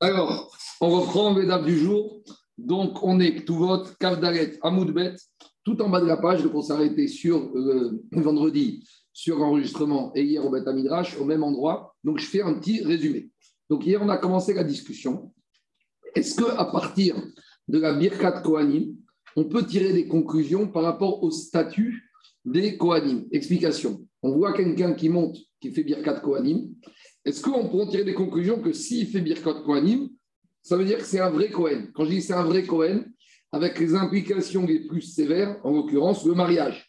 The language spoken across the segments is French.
Alors, on reprend l'étape du jour. Donc, on est tout vote, Kavdalet, Amoudbet, tout en bas de la page. Donc, on s'est sur euh, vendredi sur l'enregistrement et hier au Bet Midrash, au même endroit. Donc, je fais un petit résumé. Donc, hier, on a commencé la discussion. Est-ce qu'à partir de la Birkat Kohanim, on peut tirer des conclusions par rapport au statut des Kohanim? Explication. On voit quelqu'un qui monte, qui fait Birkat Kohanim. Est-ce qu'on peut tirer des conclusions que s'il fait Birkat Kohanim, ça veut dire que c'est un vrai Kohen? Quand je dis c'est un vrai Kohen, avec les implications les plus sévères, en l'occurrence le mariage.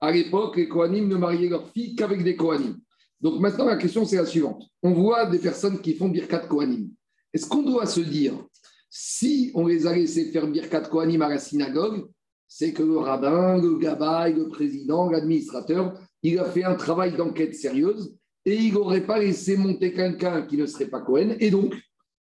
À l'époque, les Kohanim ne mariaient leurs filles qu'avec des Kohanim. Donc maintenant, la question, c'est la suivante. On voit des personnes qui font Birkat Kohanim. Est-ce qu'on doit se dire, si on les a laissés faire Birkat Kohanim à la synagogue, c'est que le rabbin, le gabaï, le président, l'administrateur, il a fait un travail d'enquête sérieuse et il n'aurait pas laissé monter quelqu'un qui ne serait pas Cohen. Et donc,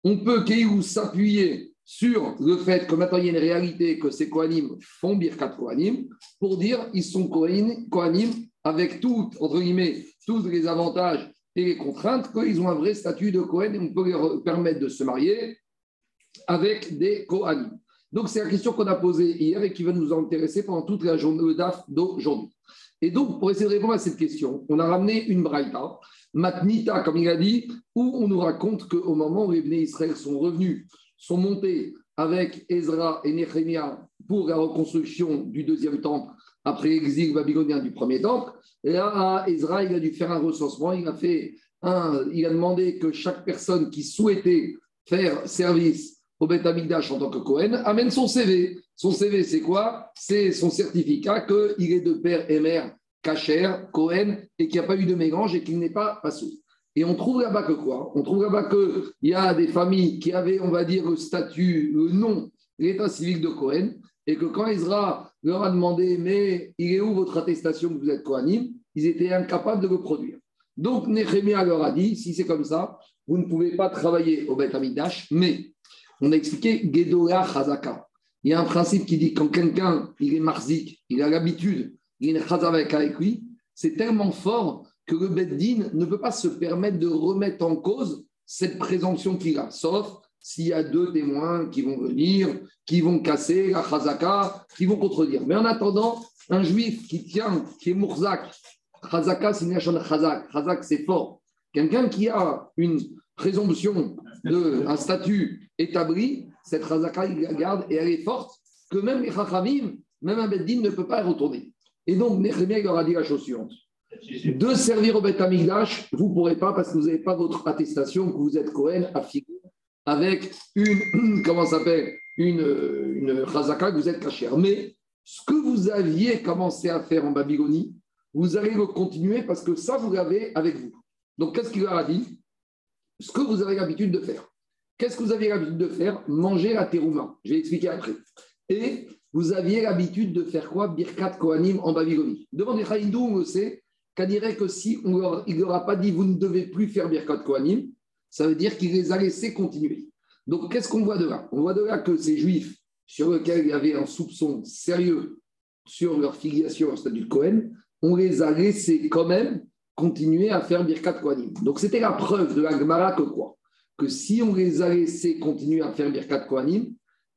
on peut s'appuyer sur le fait que maintenant il y a une réalité que ces Kohanim font Birkat Kohanim pour dire ils sont Kohanim avec tout, entre guillemets, tous les avantages et les contraintes qu'ils ont un vrai statut de Kohen et on peut leur permettre de se marier avec des Kohanim. Donc, c'est la question qu'on a posée hier et qui va nous intéresser pendant toute la journée DAF d'aujourd'hui. Et donc, pour essayer de répondre à cette question, on a ramené une braïta, Matnita, comme il a dit, où on nous raconte qu'au moment où les Bnei Israël sont revenus, sont montés avec Ezra et Nehemiah pour la reconstruction du deuxième temple après l'exil babylonien du premier temple, là, Ezra, il a dû faire un recensement, il a, fait un, il a demandé que chaque personne qui souhaitait faire service au Beth en tant que Cohen, amène son CV. Son CV, c'est quoi? C'est son certificat qu'il est de père et mère Kacher, Cohen, et qu'il n'y a pas eu de mélange et qu'il n'est pas passou. Et on trouve là-bas que quoi? On trouve là-bas qu'il y a des familles qui avaient, on va dire, le statut, le nom, l'état civil de Cohen, et que quand Ezra leur a demandé, mais il est où votre attestation que vous êtes Kohanim? Ils étaient incapables de le produire. Donc, Nehemiah leur a dit, si c'est comme ça, vous ne pouvez pas travailler au Beth mais on a expliqué Gedola Chazaka. Il y a un principe qui dit que quand quelqu'un il est marzik, il a l'habitude, il est chazavek avec lui, c'est tellement fort que le Beddin ne peut pas se permettre de remettre en cause cette présomption qu'il a, sauf s'il y a deux témoins qui vont venir, qui vont casser la chazaka, qui vont contredire. Mais en attendant, un juif qui tient, qui est mourzak, chazaka c'est chazak, chazak c'est fort. Quelqu'un qui a une présomption d'un statut établi, cette razaka, il la garde et elle est forte, que même les chachamim, même un beddin ne peut pas y retourner. Et donc, Nehemiah leur a dit la chose suivante. De servir au Beth Amigdash, vous ne pourrez pas parce que vous n'avez pas votre attestation que vous êtes Cohen affirmé avec une, comment s'appelle, une, une que vous êtes cachère. Mais ce que vous aviez commencé à faire en Babylonie, vous allez le continuer parce que ça, vous l'avez avec vous. Donc, qu'est-ce qu'il leur a dit? Ce que vous avez l'habitude de faire. Qu'est-ce que vous aviez l'habitude de faire Manger la terouma. Je vais expliquer après. Et vous aviez l'habitude de faire quoi Birkat Kohanim en Babylonie. Devant les Khaïdou, on sait qu'à dirait que si il leur a pas dit vous ne devez plus faire Birkat Kohanim, ça veut dire qu'il les a laissés continuer. Donc, qu'est-ce qu'on voit de là On voit de là que ces juifs sur lesquels il y avait un soupçon sérieux sur leur filiation au statut de Cohen, on les a laissés quand même continuer à faire Birkat Kohanim. Donc, c'était la preuve de la Gemara que quoi Que si on les a laissés continuer à faire Birkat Kohanim,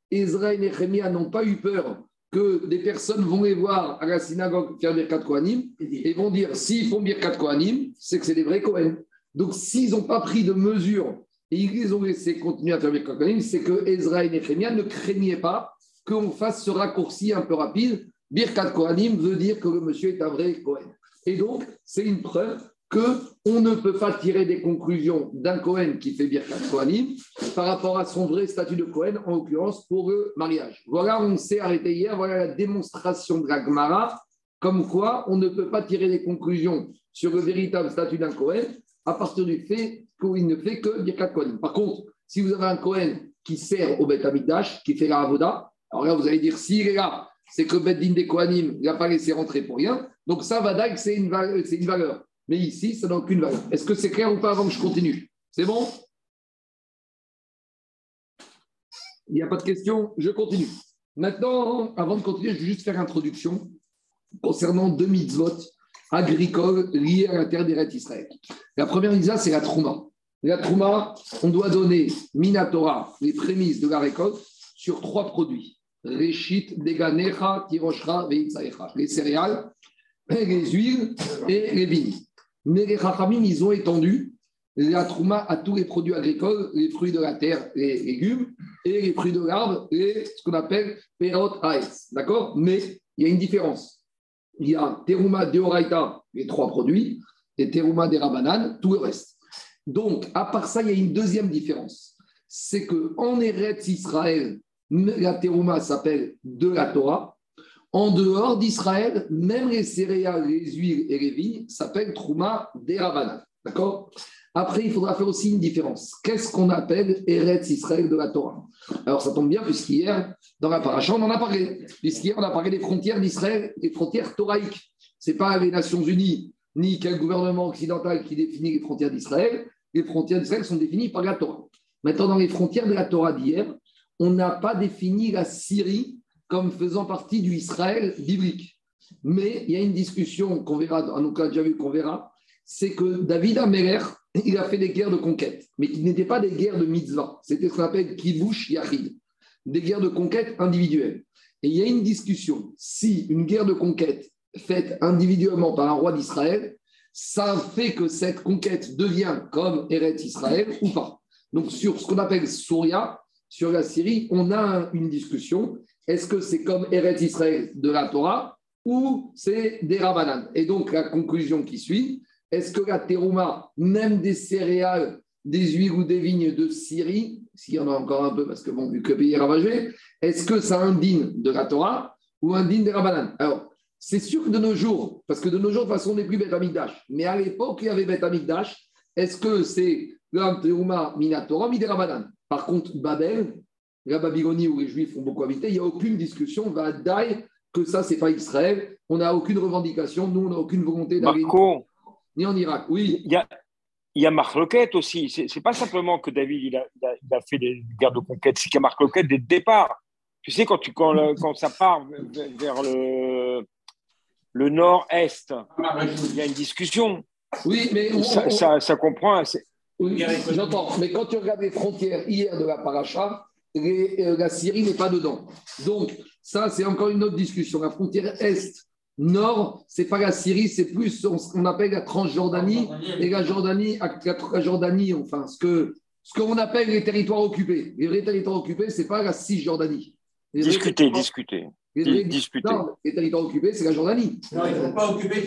Ezra et Nehemiah n'ont pas eu peur que des personnes vont les voir à la synagogue faire Birkat Kohanim et vont dire s'ils font Birkat Kohanim, c'est que c'est des vrais Kohen. Donc, s'ils n'ont pas pris de mesures et ils les ont laissés continuer à faire Birkat Kohanim, c'est que Ezra et Nehemiah ne craignaient pas qu'on fasse ce raccourci un peu rapide. Birkat Kohanim veut dire que le monsieur est un vrai Kohen. Et donc, c'est une preuve qu'on ne peut pas tirer des conclusions d'un Cohen qui fait Birkat Kohanim par rapport à son vrai statut de Cohen, en l'occurrence pour le mariage. Voilà, on s'est arrêté hier, voilà la démonstration de la Gemara, comme quoi on ne peut pas tirer des conclusions sur le véritable statut d'un Cohen à partir du fait qu'il ne fait que Birkat Kohanim. Par contre, si vous avez un Cohen qui sert au Beth Amikdash, qui fait la Avoda, alors là, vous allez dire, s'il est là, c'est que Beth Din des Kohanim n'a pas laissé rentrer pour rien. Donc ça, Vadag, c'est une valeur. Mais ici, ça n'a aucune valeur. Est-ce que c'est clair ou pas avant que je continue? C'est bon? Il n'y a pas de questions Je continue. Maintenant, avant de continuer, je vais juste faire introduction concernant deux mitzvot agricoles liés à la terre d'Eret Israël. La première mitzvah, c'est la trouma. La Trouma, on doit donner Minatora, les prémices de la récolte, sur trois produits. Réchit, Deganecha, Tiroshra, Veitzaecha. Les céréales, les huiles et les vignes. Mais les Chachamim, ils ont étendu la Trouma à tous les produits agricoles, les fruits de la terre, les légumes, et les fruits de l'arbre, et ce qu'on appelle Perot Aes. D'accord? Mais il y a une différence. Il y a Teruma Deoraita, les trois produits, et Teruma de Rabanan, tout le reste. Donc, à part ça, il y a une deuxième différence. C'est qu'en Eretz Israël, la terouma s'appelle de la Torah. En dehors d'Israël, même les céréales, les huiles et les vignes s'appellent Trouma Derabanan. D'accord? Après, il faudra faire aussi une différence. Qu'est-ce qu'on appelle Eretz Israël de la Torah? Alors, ça tombe bien, puisqu'hier, dans la paracha, on en a parlé. Puisqu'hier, on a parlé des frontières d'Israël, des frontières thoraïques. Ce n'est pas les Nations Unies ni quel gouvernement occidental qui définit les frontières d'Israël. Les frontières d'Israël sont définies par la Torah. Maintenant, dans les frontières de la Torah d'hier, on n'a pas défini la Syrie comme faisant partie du Israël biblique. Mais il y a une discussion qu'on verra, en cas déjà vu qu'on verra, c'est que David Améler, il a fait des guerres de conquête, mais qui n'étaient pas des guerres de mitzvah. C'était ce qu'on appelle kivush yachid, des guerres de conquête individuelles. Et il y a une discussion. Si une guerre de conquête faite individuellement par un roi d'Israël, ça fait que cette conquête devient comme Eretz Israël ou pas. Donc sur ce qu'on appelle Souria, sur la Syrie, on a une discussion. Est-ce que c'est comme Eretz Israël de la Torah ou c'est des Rabanan Et donc la conclusion qui suit, est-ce que la terouma, même des céréales, des huiles ou des vignes de Syrie, s'il y en a encore un peu parce que bon, vu que pays est ravagé, est-ce que ça indigne de la Torah ou indigne des Rabanan Alors, c'est sûr que de nos jours, parce que de nos jours, de toute façon, on n'est plus Beth Amikdash. Mais à l'époque, il y avait Beth Amikdash. Est-ce que c'est l'Anteuma Minatora, Miderabanan Par contre, Babel, la Babylonie où les Juifs ont beaucoup habité, il n'y a aucune discussion, va d'aille que ça, c'est pas Israël. On n'a aucune revendication. Nous, on n'a aucune volonté d'aller ni en Irak. Oui. Il y a, il y a Marc Loquette aussi. C'est, n'est pas simplement que David il a, il a, fait des guerres de conquête, c'est qu'il y a Marc Loquette dès le départ. Tu sais, quand, tu, quand, quand ça part vers le, le nord-est, il y a une discussion. Oui, mais ça, ça, comprend. Oui, j'entends. Mais quand tu regardes les frontières hier de la paracha, euh, la Syrie n'est pas dedans. Donc, ça, c'est encore une autre discussion. La frontière est, nord, c'est pas la Syrie, c'est plus ce qu'on appelle la Transjordanie et la Jordanie, la Jordanie, enfin, ce que ce qu'on appelle les territoires occupés. Les vrais territoires occupés, c'est pas la Cisjordanie. Discuter, discuter. Les, les territoires occupés, c'est la Jordanie. Non, ils ne sont pas occupés,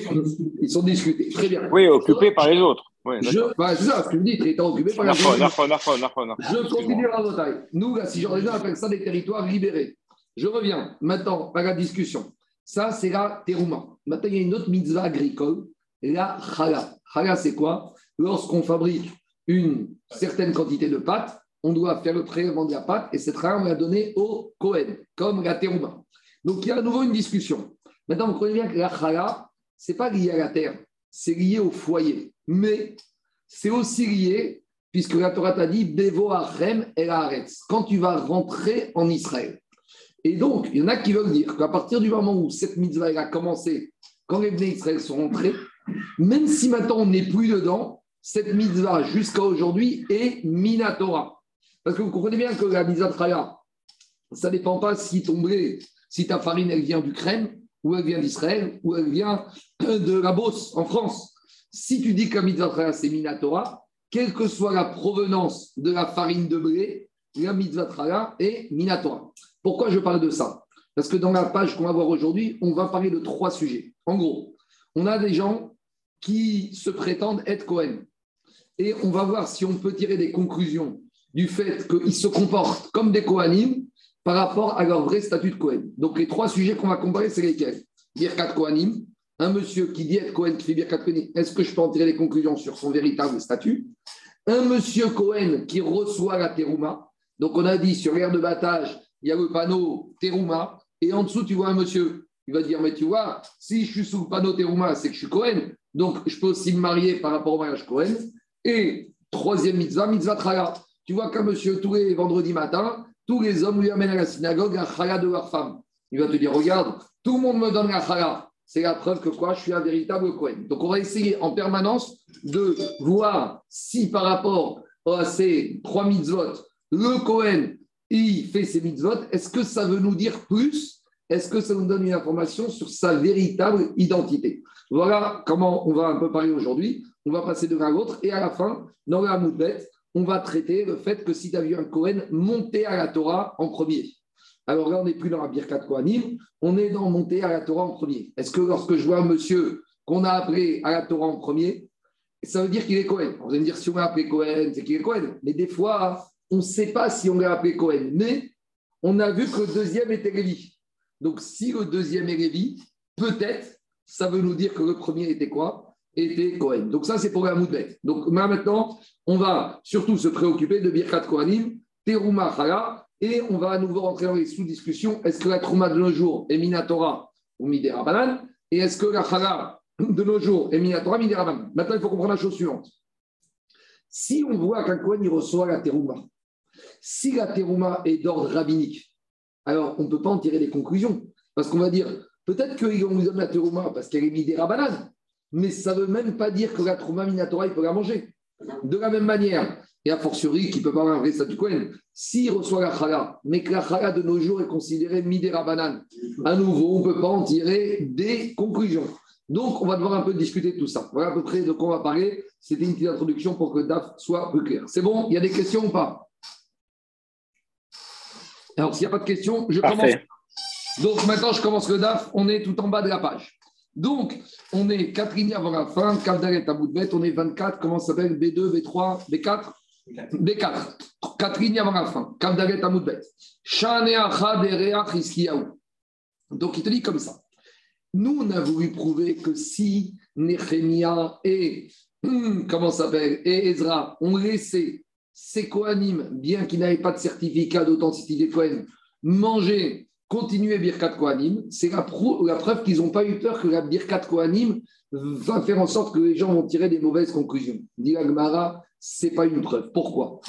ils sont, discutés. Très bien. Oui, occupés par les autres. je, bah, c'est ça, ce que tu me dis, territoires occupés par les autres. Je continue la bataille. Nous, la Cisjordanie, on appelle ça des territoires libérés. Je reviens maintenant à la discussion. Ça, c'est la terouma. Maintenant, il y a une autre mitzvah agricole, la chala. Chala, c'est quoi? Lorsqu'on fabrique une certaine quantité de pâte, on doit faire le prélèvement de la pâte et cette chala, on va la donner au Kohen, comme la terouma. Donc il y a à nouveau une discussion. Maintenant, vous comprenez bien que la chala, ce n'est pas lié à la terre, c'est lié au foyer. Mais c'est aussi lié, puisque la Torah t'a dit Bevo Achem et Haaretz, quand tu vas rentrer en Israël. Et donc, il y en a qui veulent dire qu'à partir du moment où cette mitzvah a commencé, quand les Bnei Israël sont rentrés, même si maintenant on n'est plus dedans, cette mitzvah jusqu'à aujourd'hui est Minatora. Parce que vous comprenez bien que la mitzvah ça ne dépend pas si blé si ta farine, elle vient d'Ukraine, ou elle vient d'Israël, ou elle vient de la Beauce, en France. Si tu dis que la mitzvah c'est Minatora, quelle que soit la provenance de la farine de blé, la mitzvah est Minatora. Pourquoi je parle de ça? Parce que dans la page qu'on va voir aujourd'hui, on va parler de trois sujets. En gros, on a des gens qui se prétendent être Cohen. Et on va voir si on peut tirer des conclusions du fait qu'ils se comportent comme des Kohanim par rapport à leur vrai statut de Cohen. Donc les trois sujets qu'on va comparer, c'est lesquels? Birkat Kohanim, un monsieur qui dit être Cohen, qui fait Birkat Kohanim, est-ce que je peux en tirer des conclusions sur son véritable statut? Un monsieur Cohen qui reçoit la terouma. Donc on a dit sur l'air de battage, il y a le panneau terouma, et en dessous, tu vois un monsieur. Il va dire, mais tu vois, si je suis sous le panneau terouma, c'est que je suis Cohen. Donc je peux aussi me marier par rapport au mariage Cohen. Et troisième mitzvah, mitzvah traya. Tu vois qu'un monsieur, tous les vendredis matin, tous les hommes lui amènent à la synagogue un chala de leur femme. Il va te dire, regarde, tout le monde me donne un chala. C'est la preuve que quoi, je suis un véritable Kohen. Donc on va essayer en permanence de voir si par rapport à ces trois mitzvot, le Kohen, il fait ses mitzvot, est-ce que ça veut nous dire plus? Est-ce que ça nous donne une information sur sa véritable identité? Voilà comment on va un peu parler aujourd'hui. On va passer de l'un à l'autre et à la fin, dans la Moudbet, on va traiter le fait que si tu as vu un Kohen monter à la Torah en premier. Alors là, on n'est plus dans la Birkat Kohanim, on est dans monter à la Torah en premier. Est-ce que lorsque je vois un monsieur qu'on a appelé à la Torah en premier, ça veut dire qu'il est Cohen. Vous allez me dire, si on l'a appelé Cohen, c'est qu'il est Cohen. Mais des fois, on ne sait pas si on l'a appelé Cohen. Mais on a vu que le deuxième était Lévi. Donc, si le deuxième est Lévi, peut-être, ça veut nous dire que le premier était quoi? Était Cohen. Donc, ça, c'est pour la Moudbet. Donc, maintenant, on va surtout se préoccuper de Birkat Kohanim, Teruma Chala, et on va à nouveau rentrer dans les sous-discussions. Est-ce que la Trouma de nos jours est Minatora ou Midera Et est-ce que la Chala de nos jours est Minatora, Midera Banan? Maintenant, il faut comprendre la chose suivante. Si on voit qu'un Kohen il reçoit la Teruma, si la Teruma est d'ordre rabbinique, alors on ne peut pas en tirer des conclusions. Parce qu'on va dire, peut-être qu'on lui donne la Teruma parce qu'elle est Midera Banan, mais ça ne veut même pas dire que la Trouma Minatora, il peut la manger. De la même manière, et a fortiori qui peut pas avoir un vrai statut Cohen, s'il reçoit la chala, mais que la chala de nos jours est considérée midera banane, à nouveau, on ne peut pas en tirer des conclusions. Donc, on va devoir un peu discuter de tout ça. Voilà à peu près de quoi on va parler. C'était une petite introduction pour que DAF soit plus clair. C'est bon? Il y a des questions ou pas? Alors, s'il n'y a pas de questions, je commence. Donc, maintenant, je commence le DAF. On est tout en bas de la page. Donc, on est 4 lignes avant la fin, de bête, on est 24, comment ça s'appelle? B2, B3, B4 B4, 4 lignes avant la fin, de bête. Donc, il te dit comme ça. Nous, on a voulu prouver que si ça s'appelle, et Ezra ont laissé ces Kohanim, bien qu'ils n'avaient pas de certificat d'authenticité Kohen, manger continuer Birkat Kohanim, c'est la, preuve qu'ils n'ont pas eu peur que la Birkat Kohanim va faire en sorte que les gens vont tirer des mauvaises conclusions. Dit Agmara, ce n'est pas une preuve. Pourquoi?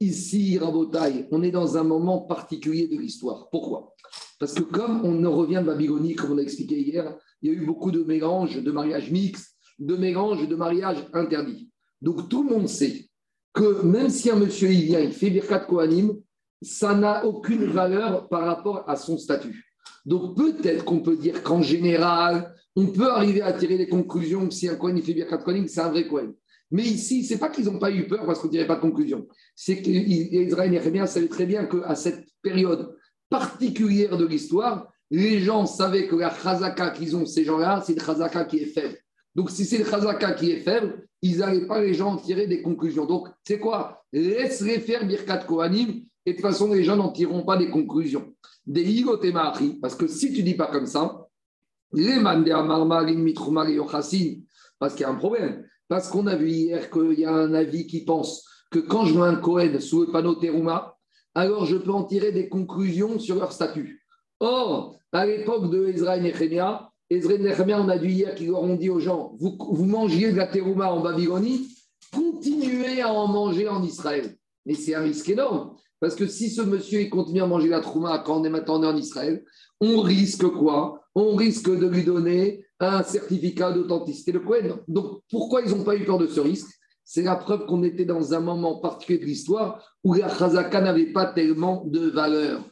Ici, Rabotai, on est dans un moment particulier de l'histoire. Pourquoi? Parce que comme on revient de Babylonie, comme on a expliqué hier, il y a eu beaucoup de mélanges, de mariages mixtes, de mélanges, de mariages interdits. Donc tout le monde sait que même si un monsieur il vient, il fait Birkat Kohanim, ça n'a aucune valeur par rapport à son statut. Donc peut-être qu'on peut dire qu'en général, on peut arriver à tirer des conclusions si un Kohen fait Birkat Kohanim, c'est un vrai Kohen. Mais ici, c'est pas qu'ils n'ont pas eu peur parce qu'on ne tirait pas de conclusion. C'est qu'Israël et bien savait très bien qu'à cette période particulière de l'histoire, les gens savaient que la chazaka qu'ils ont, ces gens-là, c'est le chazaka qui est faible. Donc, si c'est le chazaka qui est faible, ils n'allaient pas les gens en tirer des conclusions. Donc, c'est quoi? Laisse-les faire Birkat Kohanim et de toute façon, les gens n'en tireront pas des conclusions. Des parce que si tu dis pas comme ça, les parce qu'il y a un problème. Parce qu'on a vu hier qu'il y a un avis qui pense que quand je mets un Cohen sous le panneau Teruma, alors je peux en tirer des conclusions sur leur statut. Or, à l'époque de Ezra et Nehemia, Ezra on a vu hier qu'ils leur ont dit aux gens vous, vous mangiez de la Teruma en Babylonie, continuez à en manger en Israël. Mais c'est un risque énorme. Parce que si ce monsieur continue à manger la trouma quand on est maintenant en Israël, on risque quoi? On risque de lui donner un certificat d'authenticité de Cohen. Donc pourquoi ils n'ont pas eu peur de ce risque? C'est la preuve qu'on était dans un moment particulier de l'histoire où la chazaka n'avait pas tellement de valeur.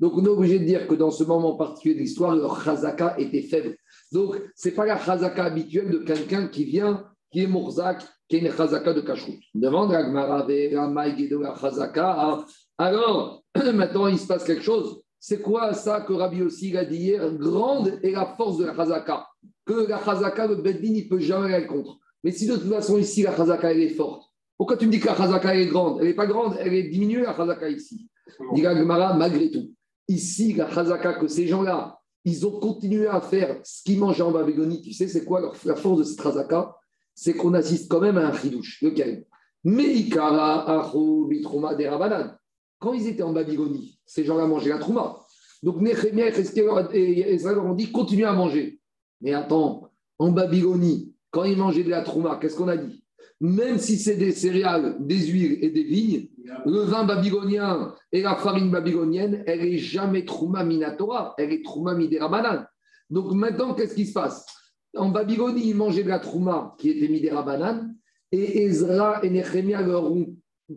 Donc on est obligé de dire que dans ce moment particulier de l'histoire, leur chazaka était faible. Donc, ce n'est pas la chazaka habituelle de quelqu'un qui vient, qui est Mourzak, qui est une chazaka de Kashrut. Demande à de la chazaka. Alors, maintenant, il se passe quelque chose. C'est quoi ça que Rabbi aussi a dit hier Grande est la force de la chazaka. Que la chazaka, le Beddin, il ne peut jamais aller contre. Mais si de toute façon, ici, la chazaka, elle est forte, pourquoi tu me dis que la chazaka, est grande? Elle n'est pas grande, elle est diminuée, la chazaka, ici. Dit malgré tout. Ici, la chazaka, que ces gens-là, ils ont continué à faire ce qu'ils mangeaient en Babylonie. Tu sais, c'est quoi la force de cette razaka? C'est qu'on assiste quand même à un chidouche. Lequel Quand ils étaient en Babylonie, ces gens-là mangeaient la trouma. Donc Nehemiah et Israël ont dit continuez à manger. Mais attends, en Babylonie, quand ils mangeaient de la trouma, qu'est-ce qu'on a dit? Même si c'est des céréales, des huiles et des vignes, le vin babylonien et la farine babylonienne, elle n'est jamais Trouma Minatora, elle est Trouma Midera Donc maintenant, qu'est-ce qui se passe? En Babylonie, ils mangeaient de la Trouma qui était Midera et Ezra et Nehemia leur ont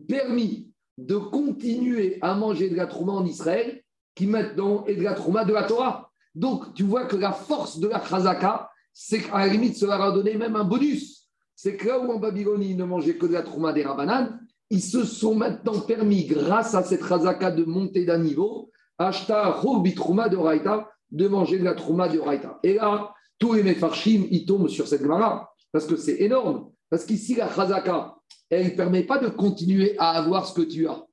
permis de continuer à manger de la Trouma en Israël, qui maintenant est de la Trouma de la Torah. Donc tu vois que la force de la Chazaka, c'est qu'à la limite, ça leur a donné même un bonus. C'est que là où en Babylonie, ils ne mangeaient que de la Trouma des Rabanan, ils se sont maintenant permis, grâce à cette Chazaka, de monter d'un niveau, Ashta Trouma de Raïta, de manger de la Trouma de Raïta. Et là, tous les Mefarshim, ils tombent sur cette Gemara, parce que c'est énorme. Parce qu'ici, la chazaka, elle ne permet pas de continuer à avoir ce que tu as.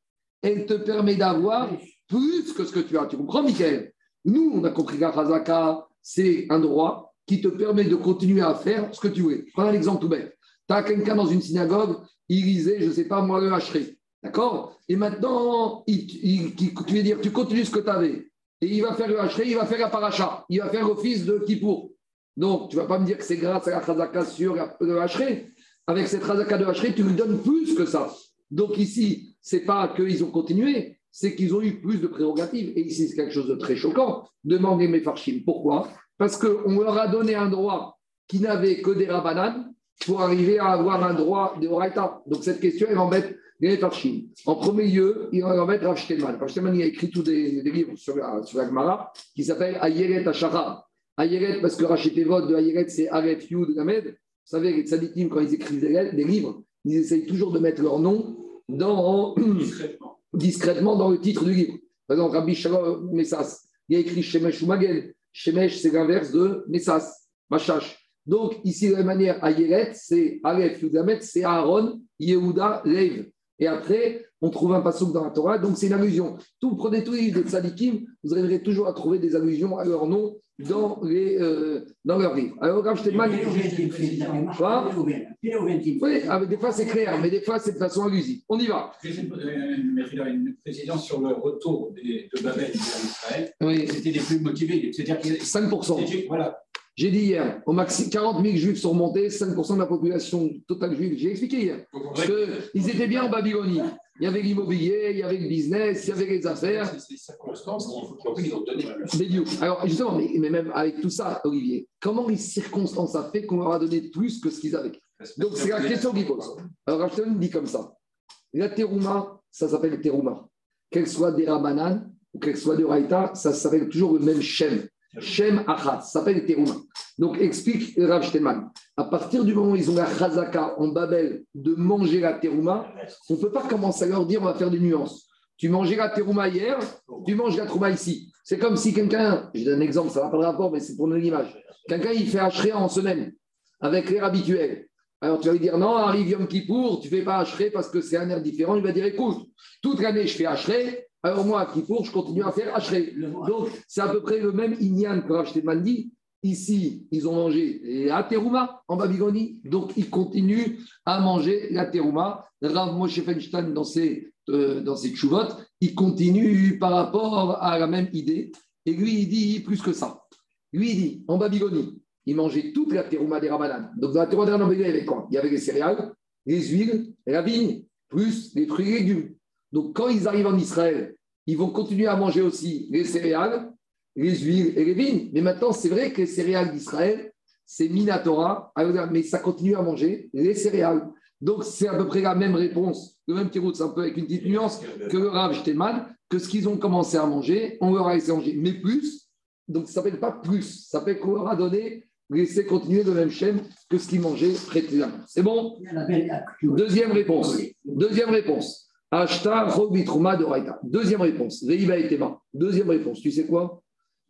Elle te permet d'avoir plus que ce que tu as. Tu comprends, Michael? Nous, on a compris que la chazaka, c'est un droit qui te permet de continuer à faire ce que tu veux. Prends un exemple tout bête. As quelqu'un dans une synagogue, il lisait, je ne sais pas moi, le hacherai. D'accord? Et maintenant, tu veux dire, tu continues ce que tu avais. Et il va faire le hacherai, il va faire la paracha. Il va faire l'office de Kippour. Donc, tu ne vas pas me dire que c'est grâce à la chazaka sur le hacherai avec cette razaka de Hachré, tu lui donnes plus que ça. Donc ici, c'est pas qu'ils ont continué, c'est qu'ils ont eu plus de prérogatives. Et ici, c'est quelque chose de très choquant. Demandez mes farchim. Pourquoi? Parce qu'on leur a donné un droit qui n'avait que des rabananes pour arriver à avoir un droit de Horaïta. Donc cette question, elle embête les farchim. En premier lieu, il embête Rav Shtelman. Rav Shtelman, il a écrit tous des, livres sur la, sur la Gemara qui s'appelle Ayeret Ashara. Ayeret, parce que Rachitevot de Ayeret, c'est Aref Yud Gamed. Vous savez, les tzadikim, quand ils écrivent des, livres, ils essayent toujours de mettre leur nom discrètement. dans le titre du livre. Par exemple, Rabbi Shalom Messas, il a écrit Shemesh ou Magen. Shemesh, c'est l'inverse de Messas, Machash. Donc, ici, de la manière, Ayeret, c'est Aleph, Yudamet, c'est Aaron, Yehuda, Lev. Et après, on trouve un passage dans la Torah, donc c'est une allusion. Tout, prenez tous les livres des tzadikim, vous arriverez toujours à trouver des allusions à leur nom dans, les, euh, dans leur livre. Alors, Rav Shtelman. Quoi Oui, ah, des fois c'est clair, mais des fois c'est de façon allusive. On y va. Une précision sur le retour de Babel vers Israël. Oui. C'était les plus motivés. C'est-à-dire 5%. Voilà. J'ai dit hier, au maximum 40 000 juifs sont montés, 5% de la population totale juive. J'ai expliqué hier. Parce qu'ils étaient bien en Babylonie. Il y avait l'immobilier, il y avait le business, il y avait les affaires. C'est les circonstances qui ont donné. Alors, justement, mais, même avec tout ça, Olivier, comment les circonstances ont fait qu'on leur a donné plus que ce qu'ils avaient? Donc, c'est la question qu'il pose. Alors, Rachel dit comme ça la terouma, ça s'appelle terouma. Qu'elle soit des rabanan ou qu'elle soit de raïta, ça s'appelle toujours le même shem. Shem Achat, ça s'appelle Terouma. Donc explique Rav à partir du moment où ils ont la Chazaka en Babel de manger la Terouma, on ne peut pas commencer à leur dire on va faire des nuances. Tu mangeais la Terouma hier, tu manges la Terouma ici. C'est comme si quelqu'un, je donne un exemple, ça n'a pas de rapport, mais c'est pour une image. Quelqu'un, il fait Hachre en semaine avec l'air habituel. Alors tu vas lui dire non, arrive Yom Kippour, tu ne fais pas Hachre parce que c'est un air différent. Il va dire écoute, toute l'année je fais Hachre, alors moi, à Kippour, je continue à faire Hachré. Donc, c'est à peu près le même Inyan que Racheté Mandi. Ici, ils ont mangé la terouma en Babylonie, donc ils continuent à manger la terouma. Rav Moshe Feinstein, dans ses, euh, dans ses il continue par rapport à la même idée. Et lui, il dit plus que ça. Lui, il dit, en Babylonie, ils mangeaient toute la terouma des Ramadan. Donc, dans la terouma des Ramadan, il y avait quoi? Il y avait les céréales, les huiles, la vigne, plus les fruits et légumes. Donc, quand ils arrivent en Israël, ils vont continuer à manger aussi les céréales, les huiles et les vignes. Mais maintenant, c'est vrai que les céréales d'Israël, c'est Minatora, mais ça continue à manger les céréales. Donc, c'est à peu près la même réponse, le même petit route, un peu avec une petite nuance que le Rav Shteman, que ce qu'ils ont commencé à manger, on leur a laissé manger, mais plus. Donc, ça ne s'appelle pas plus, ça s'appelle qu'on leur a donné, laisser continuer le même chaîne que ce qu'ils mangeaient précédemment. C'est bon? Deuxième réponse. Deuxième réponse. Ashta Raïta. Deuxième réponse. Et Deuxième réponse. Tu sais quoi?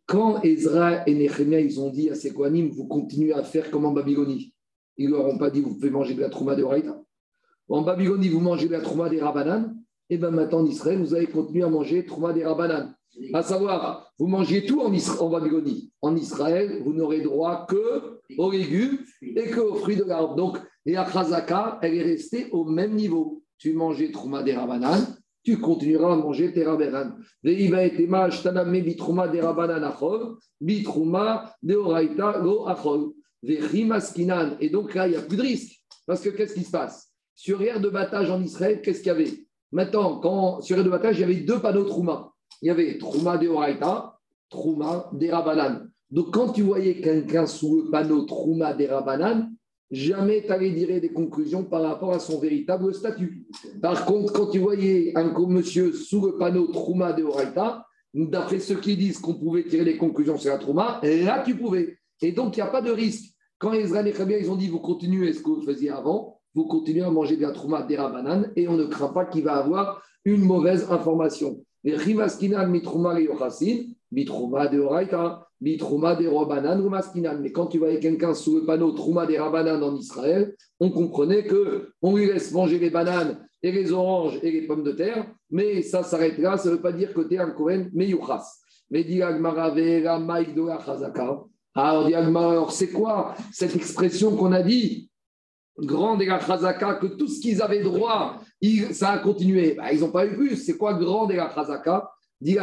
Quand Ezra et Nehemia, ils ont dit à ces vous continuez à faire comme en Babylonie, ils leur ont pas dit, vous pouvez manger de la Trouma de Raïta. En Babylonie, vous mangez de la Trouma des Rabanan. Et eh bien maintenant, en Israël, vous allez continuer à manger Trouma des Rabanan. À savoir, vous mangez tout en, en Babylonie. En Israël, vous n'aurez droit que aux légumes et que aux fruits de l'arbre. Donc, la Chazaka, elle est restée au même niveau tu mangeais Trouma des Rabanan, tu continueras à manger tes Rabanan. Et des Rabanan de Oraita. Et donc là, il n'y a plus de risque. Parce que qu'est-ce qui se passe? Sur l'aire de battage en Israël, qu'est-ce qu'il y avait? Maintenant, quand, sur l'aire de battage, il y avait deux panneaux Trouma. Il y avait Trouma de Horaïta, Trouma des Rabanan. Donc, quand tu voyais quelqu'un sous le panneau Trouma des Rabanan, jamais tu allais tirer des conclusions par rapport à son véritable statut. Par contre, quand tu voyais un monsieur sous le panneau Trouma de Horaïta, d'après ceux qui disent qu'on pouvait tirer des conclusions sur la Trouma, là tu pouvais. Et donc, il n'y a pas de risque. Quand les Israéliens ils ont dit vous continuez ce que vous faisiez avant, vous continuez à manger de la Trouma des Rabanan et on ne craint pas qu'il va avoir une mauvaise information. Les Rivaskinan mitrouma et mitrouma de Horaïta, Mais quand tu voyais quelqu'un sous le panneau Trouma des Rabanan en Israël, on comprenait que on lui laisse manger les bananes et les oranges et les pommes de terre, mais ça s'arrête là, ça ne veut pas dire que tu es un Kohen. Mais la Chazaka. Alors, c'est quoi cette expression qu'on a dit? Grande et la Chazaka, que tout ce qu'ils avaient droit ça a continué. Bah, ils n'ont pas eu plus. C'est quoi grande et la chazaka? Dit.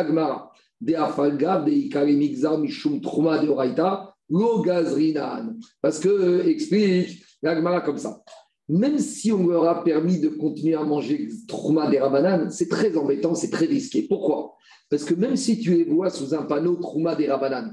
De afalgav, de ikarimigzar, mishum trouma de oraita, lo gazrinan. Parce que, euh, explique l'Agmara comme ça. Même si on leur a permis de continuer à manger trouma des rabanan, c'est très embêtant, c'est très risqué. Pourquoi? Parce que même si tu les vois sous un panneau trouma des rabanan,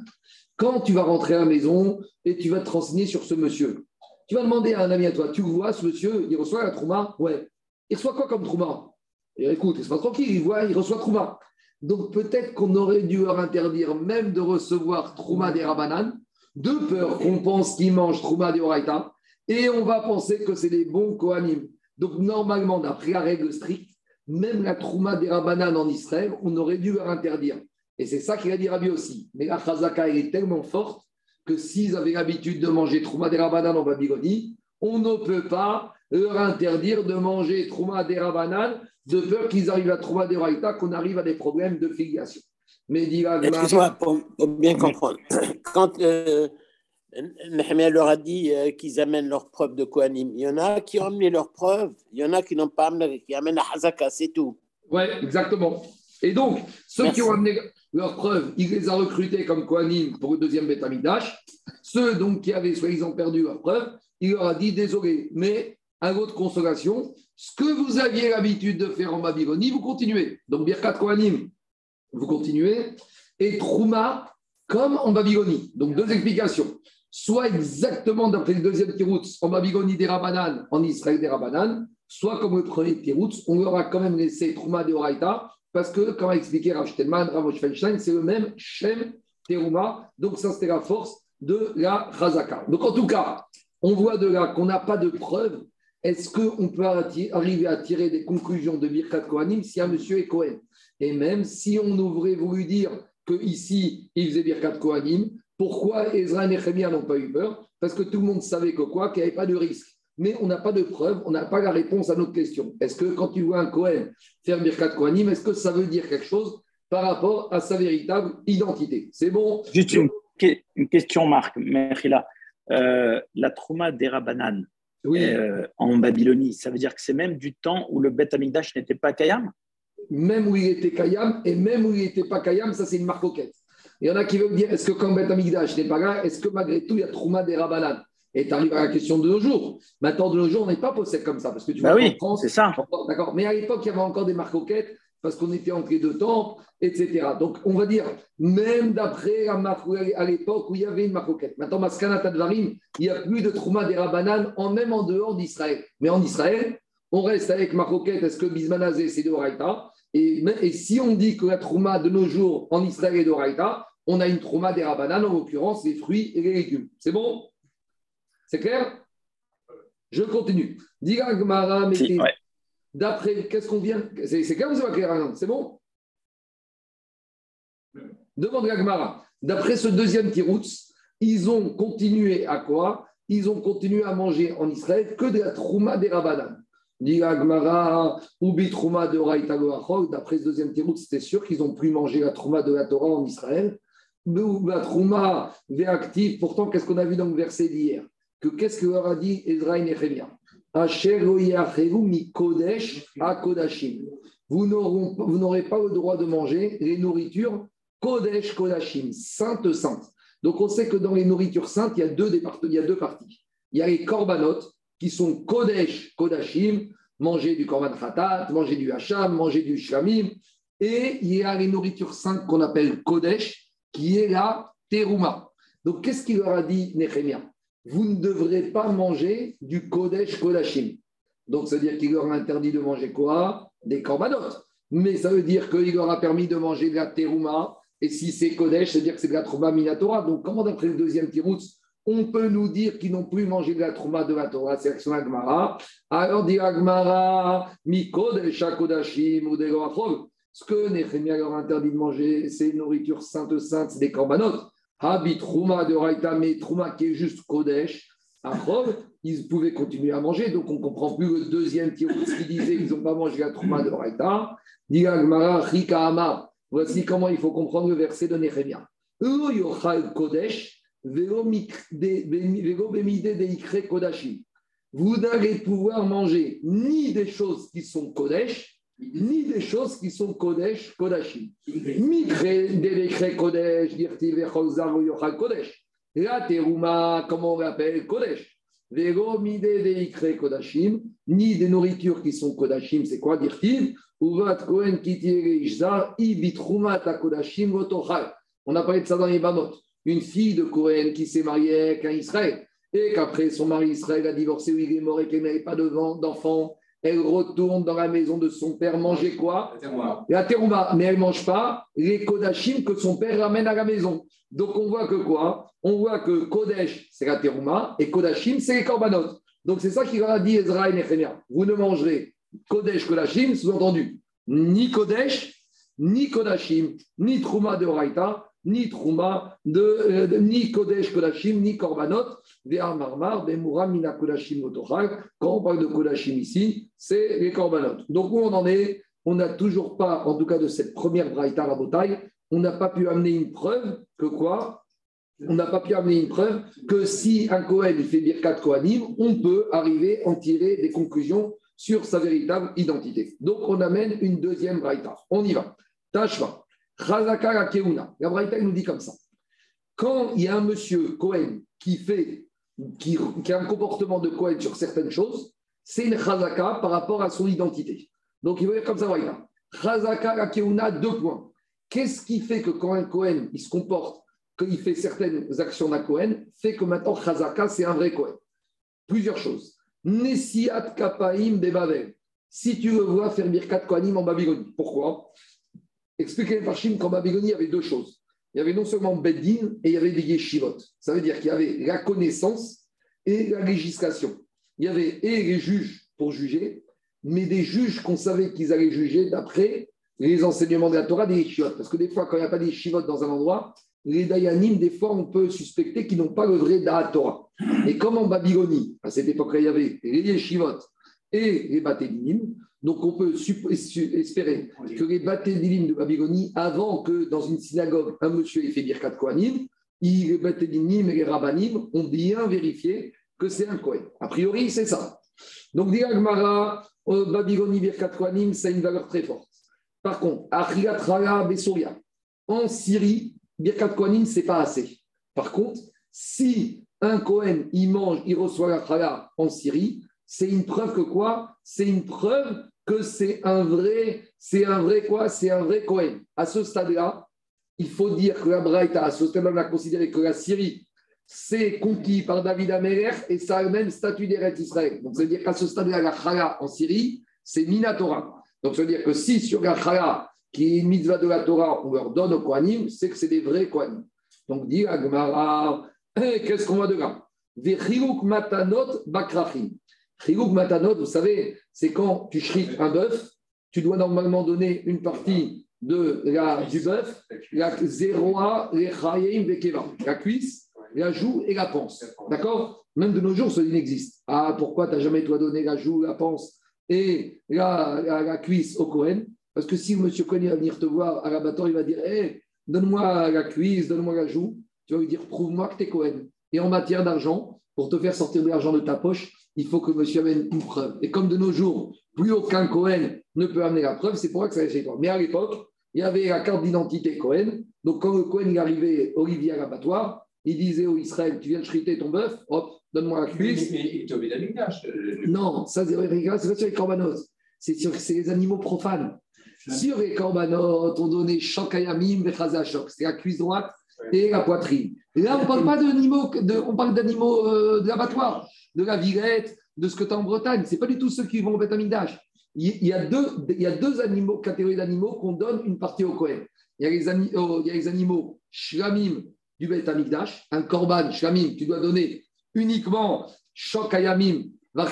quand tu vas rentrer à la maison et tu vas te renseigner sur ce monsieur, tu vas demander à un ami à toi, tu vois ce monsieur, il reçoit la trouma Ouais. Il reçoit quoi comme Trouma Et écoute, il se passe tranquille, il, voit, il reçoit Trouma. Donc peut-être qu'on aurait dû leur interdire même de recevoir Trouma des Rabanan, de peur qu'on pense qu'ils mangent Trouma des Oraita, et on va penser que c'est des bons Kohanim. Donc normalement, d'après la règle stricte, même la Trouma des Rabanan en Israël, on aurait dû leur interdire. Et c'est ça qu'il a dit Rabbi aussi. Mais la Chazaka, est tellement forte que s'ils avaient l'habitude de manger Trouma des Rabanan en Babylonie, on ne peut pas leur interdire de manger Trouma des Rabanan de peur qu'ils arrivent à Trouma des Raïta, qu'on arrive à des problèmes de filiation. Mais Excuse-moi, pour, bien comprendre. Quand euh, leur a dit euh, qu'ils amènent leurs preuves de Kohanim, il y en a qui ont amené leurs preuves, il y en a qui n'ont pas amené, qui amènent la Hazaka, c'est tout. Oui, exactement. Et donc, ceux qui ont amené leurs preuves, il les a recrutés comme Kohanim pour le deuxième Betamidash. Ceux donc qui avaient soi-disant perdu leurs preuves, il leur a dit désolé, mais à votre consolation, ce que vous aviez l'habitude de faire en Babylonie, vous continuez. Donc, Birkat Kohanim, vous continuez. Et Trouma, comme en Babylonie. Donc, deux explications. Soit exactement d'après le deuxième Tiroutz, en Babylonie des Rabanan, en Israël des Rabanan, soit comme le premier Tiroutz, on leur a quand même laissé Trouma de Horaïta, parce que, comme a expliqué Rav Shtelman, Rav c'est le même Shem Teruma. Donc, ça, c'était la force de la Chazaka. Donc, en tout cas, on voit de là qu'on n'a pas de preuves. Est-ce qu'on peut arriver à tirer des conclusions de Birkat Kohanim si un monsieur est Kohen? Et même si on aurait voulu dire qu'ici, il faisait Birkat Kohanim, pourquoi Ezra et Nehemiah n'ont pas eu peur? Parce que tout le monde savait que quoi? Qu'il n'y avait pas de risque. Mais on n'a pas de preuve, on n'a pas la réponse à notre question. Est-ce que quand tu vois un Kohen faire Birkat Kohanim, est-ce que ça veut dire quelque chose par rapport à sa véritable identité? C'est bon? Juste une, question, Marc, Merila. Euh, la Trouma d'Erabanan euh, en Babylonie, ça veut dire que c'est même du temps où le Beth Amikdash n'était pas Kayam? Même où il était Kayam et même où il n'était pas Kayam, ça c'est une marcoquette. Il y en a qui veulent dire est-ce que quand Beth Amikdash n'est pas là, est-ce que malgré tout il y a Trouma d'Erabanan et tu arrives à la question de nos jours. Maintenant, de nos jours, on n'est pas possède comme ça. Parce que tu bah vois, oui, c'est ça. D'accord. Mais à l'époque, il y avait encore des marcoquettes parce qu'on était entre les deux temples, etc. Donc, on va dire, même d'après à l'époque où il y avait une marcoquette. Maintenant, Maskana Tadvarim, il n'y a plus de Trouma des Rabanan, en, même en dehors d'Israël. Mais en Israël, on reste avec marcoquette. Est-ce que Bismanazé, c'est de Raïta et, et, si on dit que la Trouma de nos jours en Israël est de Raïta, on a une Trouma des Rabanan, en l'occurrence les fruits et les légumes. C'est bon? C'est clair? Je continue. Diga Gmara, D'après, qu'est-ce qu'on vient C'est clair ou c'est pas clair C'est bon? Demande Gagmara. D'après ce deuxième tiroutz, ils ont continué à quoi? Ils ont continué à manger en Israël que de la trouma des Rabanan. Dit Gagmara, Ubi trouma de D'après ce deuxième tiroutz, c'était sûr qu'ils ont pu manger la trouma de la Torah en Israël. La trouma active. Pourtant, qu'est-ce qu'on a vu dans le verset d'hier? Que qu'est-ce que leur a dit Ezra et Nehemiah vous n'aurez pas le droit de manger les nourritures Kodesh Kodashim, sainte sainte. Donc on sait que dans les nourritures saintes, il y a deux, parties. Il y a les korbanot, qui sont Kodesh, Kodashim, manger du Korban Khatat, manger du Hacham, manger du Shlamim. Et il y a les nourritures saintes qu'on appelle Kodesh, qui est la Teruma. Donc, qu'est-ce qu'il leur a dit, Nehemia? Vous ne devrez pas manger du Kodesh Kodashim. Donc, ça veut dire qu'il leur a interdit de manger quoi? Des korbanot. Mais ça veut dire qu'il leur a permis de manger de la terouma. Et si c'est Kodesh, ça veut dire que c'est de la trouma minatora. Donc, comment d'après le deuxième tiroutz, on peut nous dire qu'ils n'ont plus mangé de la trouma de la Torah, c'est l'action Agmara. Alors, dit Agmara, mi Kodesh Kodashim ou des Ce que Nehemia leur a interdit de manger, c'est une nourriture sainte sainte, c'est des korbanot. Habit trouma de Raïta, mais trouma qui est juste Kodesh. Achov, ils pouvaient continuer à manger. Donc, on ne comprend plus le deuxième qui disait qu'ils n'ont pas mangé la trouma de Raïta. Voici comment il faut comprendre le verset de Nehemia. Vous n'allez pouvoir manger ni des choses qui sont Kodesh, ni des choses qui sont Kodesh, Kodashim. Mikre, Kodesh, Kodesh. La terouma, comment on l'appelle Kodesh. Vego mide kodashim, ni des nourritures qui sont kodashim, c'est quoi dire-t-il Uvat kohen kodashim On a parlé de ça dans les Bamot. Une fille de Kohen qui s'est mariée avec un Israël et qu'après son mari Israël a divorcé ou il est mort et qu'elle n'avait pas d'enfant, elle retourne dans la maison de son père manger quoi La terouma. Mais elle ne mange pas les kodashim que son père ramène à la maison. Donc on voit que quoi On voit que Kodesh, c'est la terouma, et Kodashim, c'est les korbanot. Donc c'est ça qu'il a dit Ezra et Nehemia. Vous ne mangerez Kodesh, Kodashim, sous-entendu, ni Kodesh, ni Kodashim, ni Trouma de Horaïta, ni Trouma de, euh, ni Kodesh, Kodashim, ni Korbanot, Marmar, Bemura, Mina Kodashim, Quand on parle de Kodashim ici, c'est les Korbanot. Donc où on en est? On n'a toujours pas, en tout cas de cette première Braïta à bataille, on n'a pas pu amener une preuve que quoi? On n'a pas pu amener une preuve que si un Kohen fait Birkat Kohanim, on peut arriver à en tirer des conclusions sur sa véritable identité. Donc on amène une deuxième Braïta. On y va. Tashva. Chazaka Keuna. La nous dit comme ça. Quand il y a un monsieur Kohen qui fait qui, a un comportement de Kohen sur certaines choses, c'est une Chazaka par rapport à son identité. Donc il veut dire comme ça, Braïta. Chazaka Keuna, deux points. Qu'est-ce qui fait que quand un Cohen il se comporte, qu'il fait certaines actions d'un Cohen, fait que maintenant Chazaka, c'est un vrai Cohen? Plusieurs choses. Nesiat Kapaim de Si tu veux voir faire Birkat Kohanim en Babylonie. Pourquoi? Expliquez par Chine qu'en Babylonie, il y avait deux choses. Il y avait non seulement Beddin et il y avait des yeshivot. Ça veut dire qu'il y avait la connaissance et la législation. Il y avait et les juges pour juger, mais des juges qu'on savait qu'ils allaient juger d'après les enseignements de la Torah des yeshivot. Parce que des fois, quand il n'y a pas des yeshivot dans un endroit, les dayanim, des fois, on peut suspecter qu'ils n'ont pas le vrai Torah. Et comme en Babylonie, à cette époque-là, il y avait les yeshivot et les batédinim, donc on peut espérer que les batédinim de Babylonie, avant que dans une synagogue, un monsieur ait fait Birkat Kohanim, les batédinim et les rabbanim ont bien vérifié que c'est un Kohen. A priori, c'est ça. Donc, dit Agmara, Babylonie, Birkat Kohanim, ça a une valeur très forte. Par contre, en Syrie, Birkat Kohanim, ce n'est pas assez. Par contre, si un Kohen, il mange, il reçoit la Chala en Syrie, c'est une preuve que quoi? C'est une preuve que c'est un vrai, c'est un vrai quoi? C'est un vrai Kohen. À ce stade-là, il faut dire que la Braïta, à ce stade-là, a considéré que la Syrie, c'est conquis par David Améler et ça a le même statut d'Eretz Israël. Donc, ça veut dire qu'à ce stade-là, la Chala en Syrie, c'est Minatora. Donc, ça veut dire que si sur la Chala, qui est une mitzvah de la Torah, on leur donne au Kohanim, c'est que c'est des vrais Kohanim. Donc, dit Agmara, eh, qu'est-ce qu'on voit de là? Matanot bakrachim. Chiluk matanot, vous savez, c'est quand tu shrites un bœuf, tu dois normalement donner une partie de la, du bœuf, la zéroa, la cuisse, la joue et la panse. D'accord? Même de nos jours, cela existe. Ah, pourquoi tu n'as jamais toi donné la joue, la panse et la, la, cuisse au Cohen. Parce que si monsieur Cohen va venir te voir à l'abattoir, il va dire hey, donne-moi la cuisse, donne-moi la joue. Tu vas lui dire prouve-moi que tu es Cohen. Et en matière d'argent, pour te faire sortir de l'argent de ta poche, il faut que monsieur amène une preuve. Et comme de nos jours, plus aucun Cohen ne peut amener la preuve, c'est pour ça que ça est chez toi. Mais à l'époque, il y avait la carte d'identité Cohen. Donc quand le Cohen arrivé, Olivier à l'abattoir, il disait au Israël, tu viens de chriter ton bœuf, hop, donne-moi la cuisse. Mais il t'obéit Non, ça c'est pas sur les corbanotes. C'est sur les animaux profanes. Sur les corbanotes, on donnait chokayamim, chok. C'est la cuisse droite et la poitrine. Là, on ne parle pas d'animaux, on parle d'animaux euh, de l'abattoir, de la virette, de ce que tu as en Bretagne. Ce n'est pas du tout ceux qui vont au Beth Il y a deux, il y a deux animaux, catégories d'animaux qu'on donne une partie au Kohen. Il y a les, oh, il y a les animaux shlamim du Beth Amikdash, un korban shlamim, tu dois donner uniquement shokayamim, la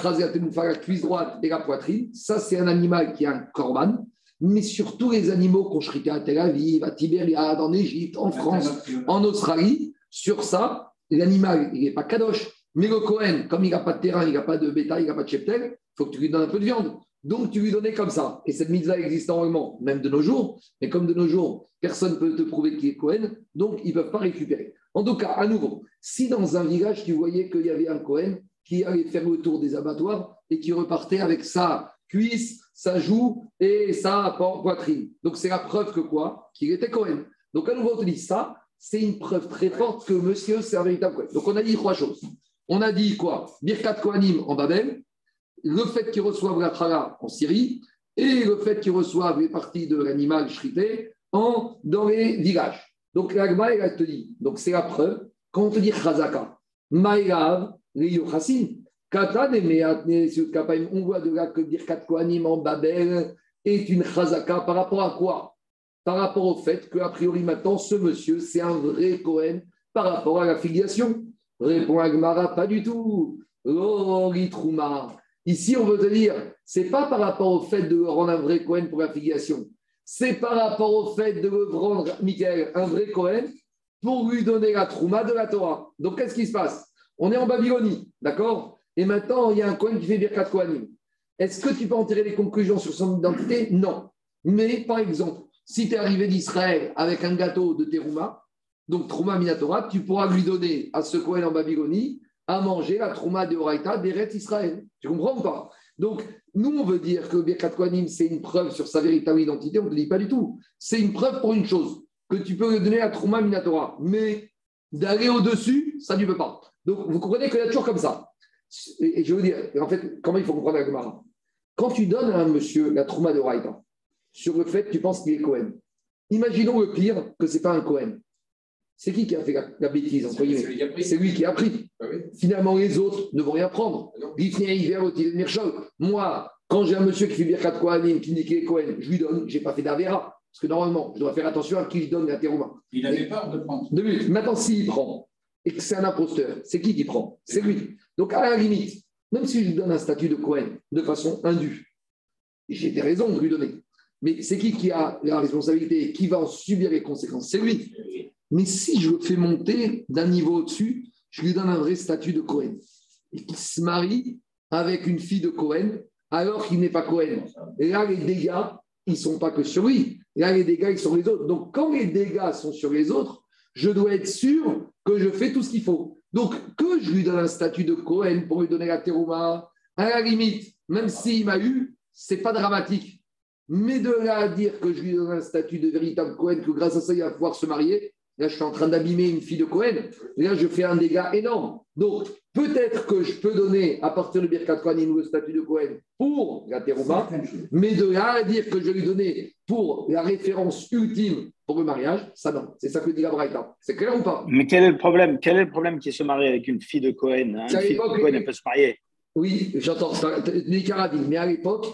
cuisse droite et la poitrine. Ça, c'est un animal qui a un korban mais surtout les animaux qu'on chrité à Tel Aviv, à Tibériade, en Égypte, en France, en Australie, sur ça, l'animal, il n'est pas kadosh. Mais le Cohen, comme il n'a pas de terrain, il n'a pas de bétail, il n'a pas de cheptel, il faut que tu lui donnes un peu de viande. Donc, tu lui donnais comme ça. Et cette mitzvah existe normalement, même de nos jours. Mais comme de nos jours, personne ne peut te prouver qu'il est Cohen, donc ils ne peuvent pas récupérer. En tout cas, à nouveau, si dans un village, tu voyais qu'il y avait un Cohen qui allait faire le tour des abattoirs et qui repartait avec sa cuisse, sa joue et sa poitrine. Donc c'est la preuve que quoi? Qu'il était Cohen. Donc à nouveau, on te dit ça, c'est une preuve très forte que monsieur c'est un véritable Cohen. Donc on a dit trois choses. On a dit quoi? Birkat Kohanim en Babel, le fait qu'ils reçoivent la Trala en Syrie et le fait qu'ils reçoivent les parties de l'animal shrité en, dans les villages. Donc l'Agma, elle te dit, donc c'est la preuve, quand on te dit Chazaka, Maïlav, les on voit de là que Birkat Kohanim en Babel est une chazaka par rapport à quoi? Par rapport au fait qu'a priori maintenant, ce monsieur, c'est un vrai Kohen par rapport à la filiation. Répond Agmara, pas du tout. Oh, Ici, on veut te dire, c'est pas par rapport au fait de rendre un vrai Kohen pour la filiation. C'est par rapport au fait de rendre, Michael, un vrai Kohen pour lui donner la Trouma de la Torah. Donc, qu'est-ce qui se passe? On est en Babylonie, d'accord? Et maintenant, il y a un Kohen qui fait Birkat Kohanim. Est-ce que tu peux en tirer des conclusions sur son identité? Non. Mais par exemple, si tu es arrivé d'Israël avec un gâteau de Terouma, donc Trouma Minatora, tu pourras lui donner à ce Kohen en Babylonie à manger la Trouma de Horaïta d'Eretz Israël. Tu comprends pas? Donc, nous, on veut dire que Birkat Kohanim, c'est une preuve sur sa véritable identité. On ne te dit pas du tout. C'est une preuve pour une chose, que tu peux lui donner la Trouma Minatora. Mais d'aller au-dessus, ça ne peut pas. Donc, vous comprenez qu'il y a toujours comme ça. Et je veux dire, en fait, comment il faut comprendre la Gemara? Quand tu donnes à un monsieur la trauma de Raïta, sur le fait que tu penses qu'il est Cohen, imaginons le pire que ce n'est pas un Cohen. C'est qui qui a fait la, bêtise C'est lui qui a pris. Ah Finalement, les autres ne vont rien prendre. Ah Moi, quand j'ai un monsieur qui fait Birkat Kohanim, qui dit qu'il est Cohen, je lui donne, je n'ai pas fait d'Avera. Parce que normalement, je dois faire attention à qui je donne la terouma. Il avait peur de prendre. De Maintenant, s'il prend c'est un imposteur, c'est qui qui prend? C'est lui. Donc, à la limite, même si je lui donne un statut de Cohen de façon indue, j'ai des raisons de lui donner. Mais c'est qui qui a la responsabilité qui va en subir les conséquences? C'est lui. Mais si je le fais monter d'un niveau au-dessus, je lui donne un vrai statut de Cohen. Et qu'il se marie avec une fille de Cohen alors qu'il n'est pas Cohen. Et là, les dégâts, ils ne sont pas que sur lui. Là, les dégâts, ils sont sur les autres. Donc, quand les dégâts sont sur les autres, je dois être sûr que je fais tout ce qu'il faut. Donc, que je lui donne un statut de Cohen pour lui donner la terouma, à la limite, même s'il m'a eu, c'est pas dramatique. Mais de là à dire que je lui donne un statut de véritable Cohen, que grâce à ça, il va pouvoir se marier, là, je suis en train d'abîmer une fille de Cohen, là, je fais un dégât énorme. Donc, peut-être que je peux donner, à partir de Birkat Kohanim, le statut de Cohen pour la terouma, mais de là à dire que je lui donner pour la référence ultime pour le mariage, ça non. C'est ça que dit la Braïta. C'est clair ou pas? Mais quel est le problème? Quel est le problème qui se marie avec une fille de Cohen hein? Une fille de Cohen, elle peut se marier. Oui, j'entends. Mais à l'époque,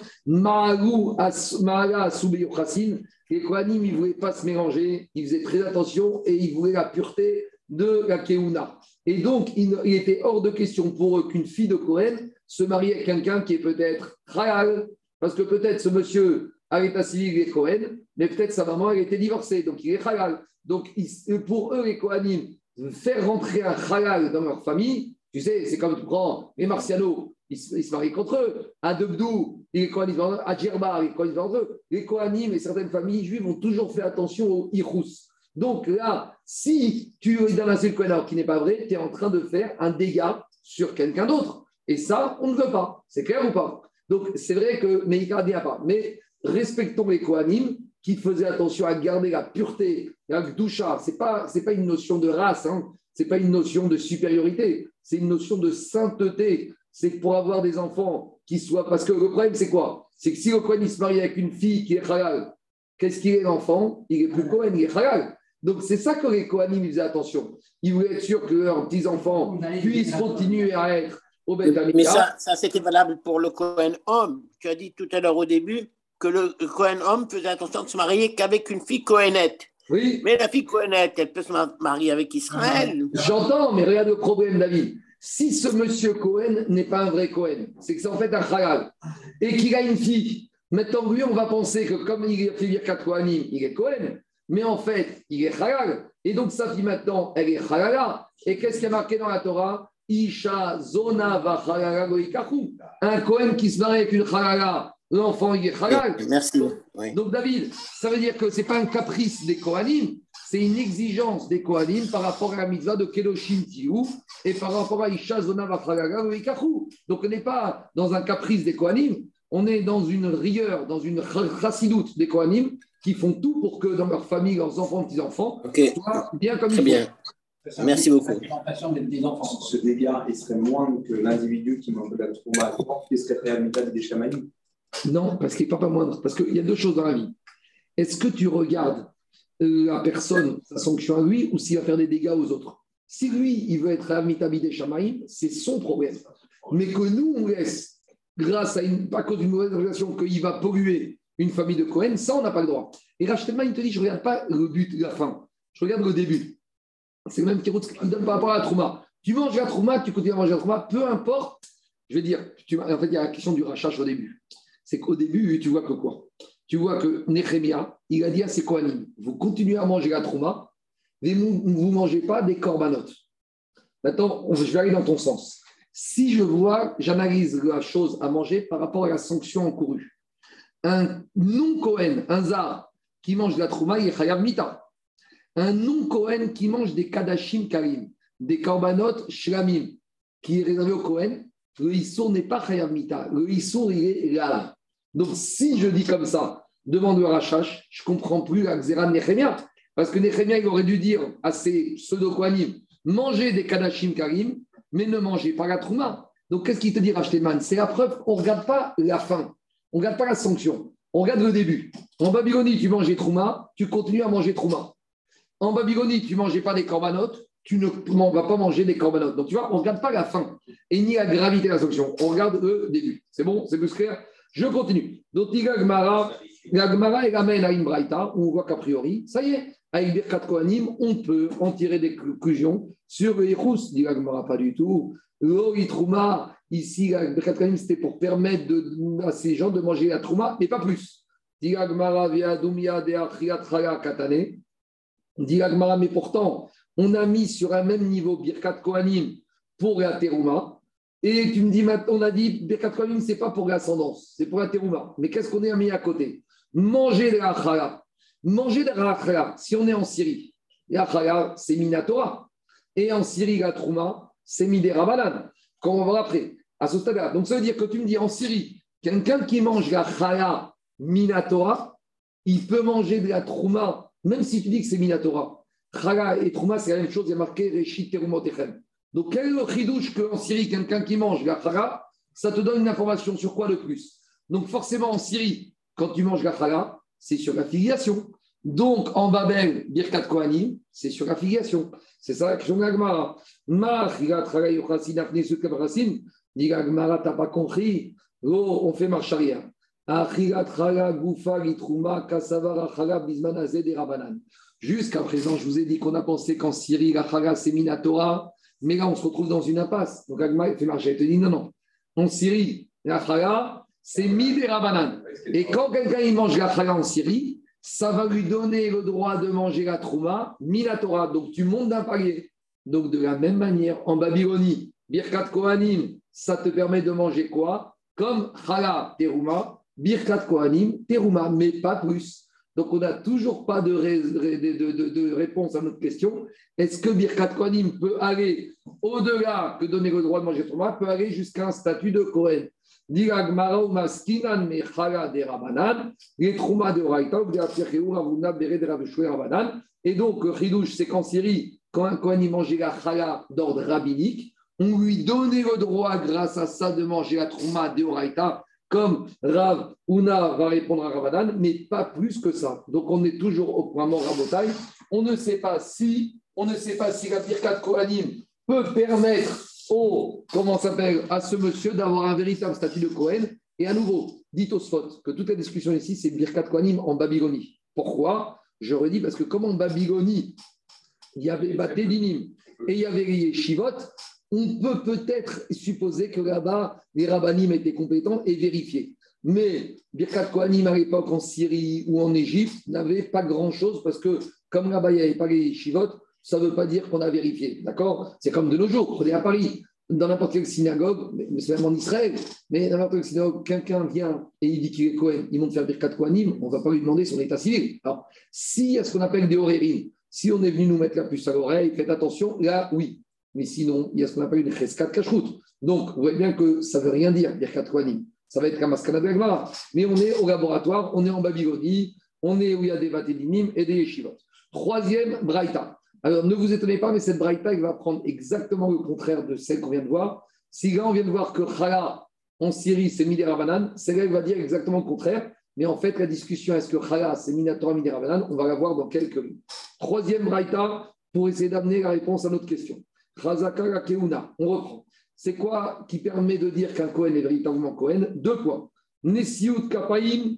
les Kohanim, ils ne voulaient pas se mélanger, ils faisaient très attention et ils voulaient la pureté de la Keuna. Et donc, il, était hors de question pour eux qu'une fille de Cohen se marie avec quelqu'un qui est peut-être Khayal, parce que peut-être ce monsieur à l'état civil, il est Cohen, mais peut-être sa maman, elle était divorcée, donc il est halal. Donc pour eux, les Kohanim, faire rentrer un halal dans leur famille, tu sais, c'est comme tu prends les Marciano, ils, se marient contre eux. À Debdou, les Kohanim, à Djerba, les Kohanim entre eux. Les Kohanim et certaines familles juives ont toujours fait attention au Irous. Donc là, si tu es dans un seul Kohen qui n'est pas vrai, tu es en train de faire un dégât sur quelqu'un d'autre. Et ça, on ne veut pas. C'est clair ou pas? Donc c'est vrai que Meïka n'y a pas. Mais respectons les Kohanim qui faisaient attention à garder la pureté, la doucha. Ce n'est pas, pas une notion de race. Hein. ce n'est pas une notion de supériorité, c'est une notion de sainteté. C'est pour avoir des enfants qui soient. Parce que le problème, c'est quoi? C'est que si le Cohen se marie avec une fille qui est halal, qu'est-ce qu'il est l'enfant? Il est plus Cohen, il est halal. Donc c'est ça que les Kohanim faisaient attention. Ils voulaient être sûrs que leurs petits-enfants puissent continuer à être au Beth Mais ça, ça c'était valable pour le Cohen homme. Tu as dit tout à l'heure au début que le Cohen homme faisait attention de se marier qu'avec une fille Cohenette. Oui. Mais la fille Cohenette, elle peut se marier avec Israël. J'entends, mais regarde le problème, David. Si ce monsieur Cohen n'est pas un vrai Cohen, c'est que c'est en fait un halal, et qu'il a une fille, maintenant lui, on va penser que comme il a fait Birkat Kohanim, il est Cohen, mais en fait, il est halal. Et donc sa fille maintenant, elle est halala. Et qu'est-ce qui est marqué dans la Torah? Isha zona va Un Cohen qui se marie avec une halala, l'enfant il est halal. Merci. Donc David, ça veut dire que ce n'est pas un caprice des Kohanim, c'est une exigence des Kohanim par rapport à la mitzvah de Kedoshim Tiou et par rapport à Isha Zona Donc on n'est pas dans un caprice des Kohanim, on est dans une rigueur, dans une chassidoute des Kohanim qui font tout pour que dans leur famille, leurs enfants, petits-enfants, soient bien comme Très bien. Merci beaucoup. Ce dégât, il serait moins que l'individu qui mange de la trauma, qui serait réhabilitable des chamanis Non, parce qu'il n'est pas moindre. Parce qu'il y a deux choses dans la vie. Est-ce que tu regardes la personne, sa sanction à lui, ou s'il va faire des dégâts aux autres. Si lui, il veut être Amitabhi des Shamaïm, c'est son problème. Mais que nous, on laisse, grâce à une, pas cause d'une mauvaise relation, qu'il va polluer une famille de Cohen, ça, on n'a pas le droit. Et Rachtelman, il te dit, je ne regarde pas le but, la fin, je regarde le début. C'est le même qui donne par rapport à la trauma. Tu manges la trauma, tu continues à manger la trauma, peu importe. Je veux dire, tu, en fait, il y a la question du rachage au début. C'est qu'au début, tu vois que quoi? Tu vois que Nehemia, il a dit à ses Kohanim, vous continuez à manger la trouma, mais vous ne mangez pas des corbanotes. Maintenant, je vais aller dans ton sens. Si je vois, j'analyse la chose à manger par rapport à la sanction encourue. Un non-Kohen, un Zar, qui mange de la trouma, il est Chayav Mita. Un non-Kohen qui mange des Kadashim Karim, des corbanotes Shlamim, qui est réservé au Kohen, le Issour n'est pas Chayav Mita. Le Issour, il est là. Donc, si je dis comme ça, devant le Rachash, je ne comprends plus la Xéra de Parce que Nehemia, il aurait dû dire à ses pseudo mangez des Kadashim Karim, mais ne mangez pas la Trouma. Donc, qu'est-ce qu'il te dit, Rachteman? C'est la preuve qu'on ne regarde pas la fin, on ne regarde pas la sanction, on regarde le début. En Babylonie, tu mangeais Trouma, tu continues à manger Trouma. En Babylonie, tu ne mangeais pas des corbanotes, tu ne vas pas manger des corbanotes. Donc, tu vois, on ne regarde pas la fin et ni la gravité de la sanction, on regarde le début. C'est bon? C'est plus clair? Je continue. Donc, Gmara, la Gmara, elle amène à une braïta, on voit qu'a priori, ça y est, avec Birkat Kohanim, on peut en tirer des conclusions sur le Yerous. Dit pas du tout. Trouma, ici, Birkat Kohanim, c'était pour permettre à ces gens de manger la Trouma, mais pas plus. Dit la Gmara, via Dumia de Katane. Dit la Gmara, mais pourtant, on a mis sur un même niveau Birkat Kohanim pour la. Et tu me dis, on a dit, Birkat Kohanim, ce n'est pas pour l'ascendance, c'est pour la terouma. Mais qu'est-ce qu'on est mis à côté? Manger de la chala. Manger de la chala, si on est en Syrie, la chala, c'est Minatora. Et en Syrie, la trouma, c'est Midera comme on va après, à ce stade-là. Donc ça veut dire que tu me dis, en Syrie, quelqu'un qui mange la chala Minatora, il peut manger de la trouma, même si tu dis que c'est Minatora. Chala et trouma, c'est la même chose, il y a marqué Reshit Terumotechem. Donc, quel est le chidouche qu'en Syrie, quelqu'un qui mange la ça te donne une information sur quoi de plus? Donc, forcément, en Syrie, quand tu manges la c'est sur la filiation. Donc, en Babel, Birkat Kohanim, c'est sur la filiation. C'est ça la question de l'Agmara. Ma chala yochasin afne su kabrasin. Dit l'Agmara, t'as pas compris? Oh, on fait marche arrière. Jusqu'à présent, je vous ai dit qu'on a pensé qu'en Syrie, la chala, c'est Minatora mais là, on se retrouve dans une impasse. Donc, Agma fait marcher. Elle te dit non, non. En Syrie, la chala, c'est midera banane. Et quand quelqu'un mange la chala en Syrie, ça va lui donner le droit de manger la trouma, Torah. Donc, tu montes d'un palier. Donc, de la même manière, en Babylonie, Birkat Kohanim, ça te permet de manger quoi? Comme chala, terouma, Birkat Kohanim, terouma, mais pas plus. Donc, on n'a toujours pas de, réponse à notre question. Est-ce que Birkat Kohanim peut aller au-delà que donner le droit de manger Trouma, peut aller jusqu'à un statut de Kohen? Les Trouma de Et donc, Ridouche, c'est qu'en Syrie, quand un Kohen mangeait la chala d'ordre rabbinique, on lui donnait le droit, grâce à ça, de manger la trouma de Oraita, comme Rav Una va répondre à Ravadan, mais pas plus que ça. Donc on est toujours au point mort à On ne sait pas si, on ne sait pas si la Birkat Kohanim peut permettre au, comment s'appelle, à ce monsieur d'avoir un véritable statut de Kohen. Et à nouveau, dites au spot que toute la discussion ici, c'est Birkat Kohanim en Babylonie. Pourquoi? Je redis parce que comme en Babylonie, il y avait Batédinim et il y avait les Yeshivot, on peut peut-être supposer que là-bas, les rabbinim étaient compétents et vérifiés. Mais Birkat Kohanim à l'époque en Syrie ou en Égypte n'avait pas grand-chose parce que comme là-bas, il n'y avait pas les Yeshivot, ça ne veut pas dire qu'on a vérifié. D'accord? C'est comme de nos jours. Prenez à Paris, dans n'importe quelle synagogue, mais c'est même en Israël, mais dans n'importe quelle synagogue, quelqu'un vient et il dit qu'il est Kohen, il monte faire Birkat Kohanim, on ne va pas lui demander son état civil. Alors, s'il y a ce qu'on appelle des horérim, si on est venu nous mettre la puce à l'oreille, faites attention, là, oui. Mais sinon, il y a ce qu'on appelle une cheskat kashrut. Donc, vous voyez bien que ça ne veut rien dire, Birkat Kohanim. Ça va être comme Askana Mais on est au laboratoire, on est en Babylonie, on est où il y a des vatédinim et des yeshivot. Troisième, Braïta. Alors, ne vous étonnez pas, mais cette braïta, va prendre exactement le contraire de celle qu'on vient de voir. Si là, on vient de voir que Khala, en Syrie, c'est Midera celle-là, va dire exactement le contraire. Mais en fait, la discussion, est-ce que Khala, c'est Minatora Midera On va la voir dans quelques minutes. Troisième braïta, pour essayer d'amener la réponse à notre question. Khazaka Keuna, on reprend. C'est quoi qui permet de dire qu'un Kohen est véritablement Kohen? Deux points. Nesiut Kapaim,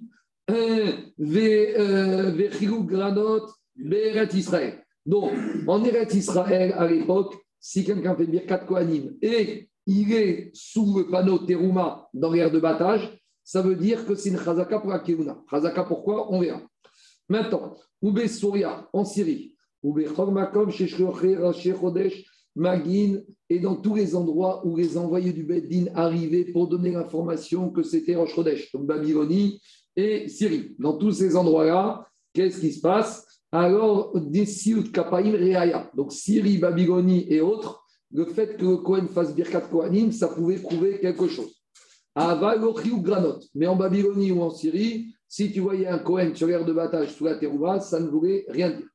Vechilou Granot, Beret Israël. Donc, en Eretz Israël, à l'époque, si quelqu'un fait Birkat Kohanim et il est sous le panneau Teruma dans l'air de battage, ça veut dire que c'est une Chazaka pour la Keuna. Chazaka pourquoi? On verra. Maintenant, Oube Souria, en Syrie, Oube Chormakom, Chodesh, Magin, et dans tous les endroits où les envoyés du Beddin arrivaient pour donner l'information que c'était Rosh Chodesh, donc Babylonie et Syrie. Dans tous ces endroits-là, qu'est-ce qui se passe? Alors Desiut Kapaim Reaya, donc Syrie, Babylonie et autres, le fait que le Kohen fasse Birkat Kohanim, ça pouvait prouver quelque chose. ou Granot, mais en Babylonie ou en Syrie, si tu voyais un Kohen sur l'air de bataille sous la terouba, ça ne voulait rien dire.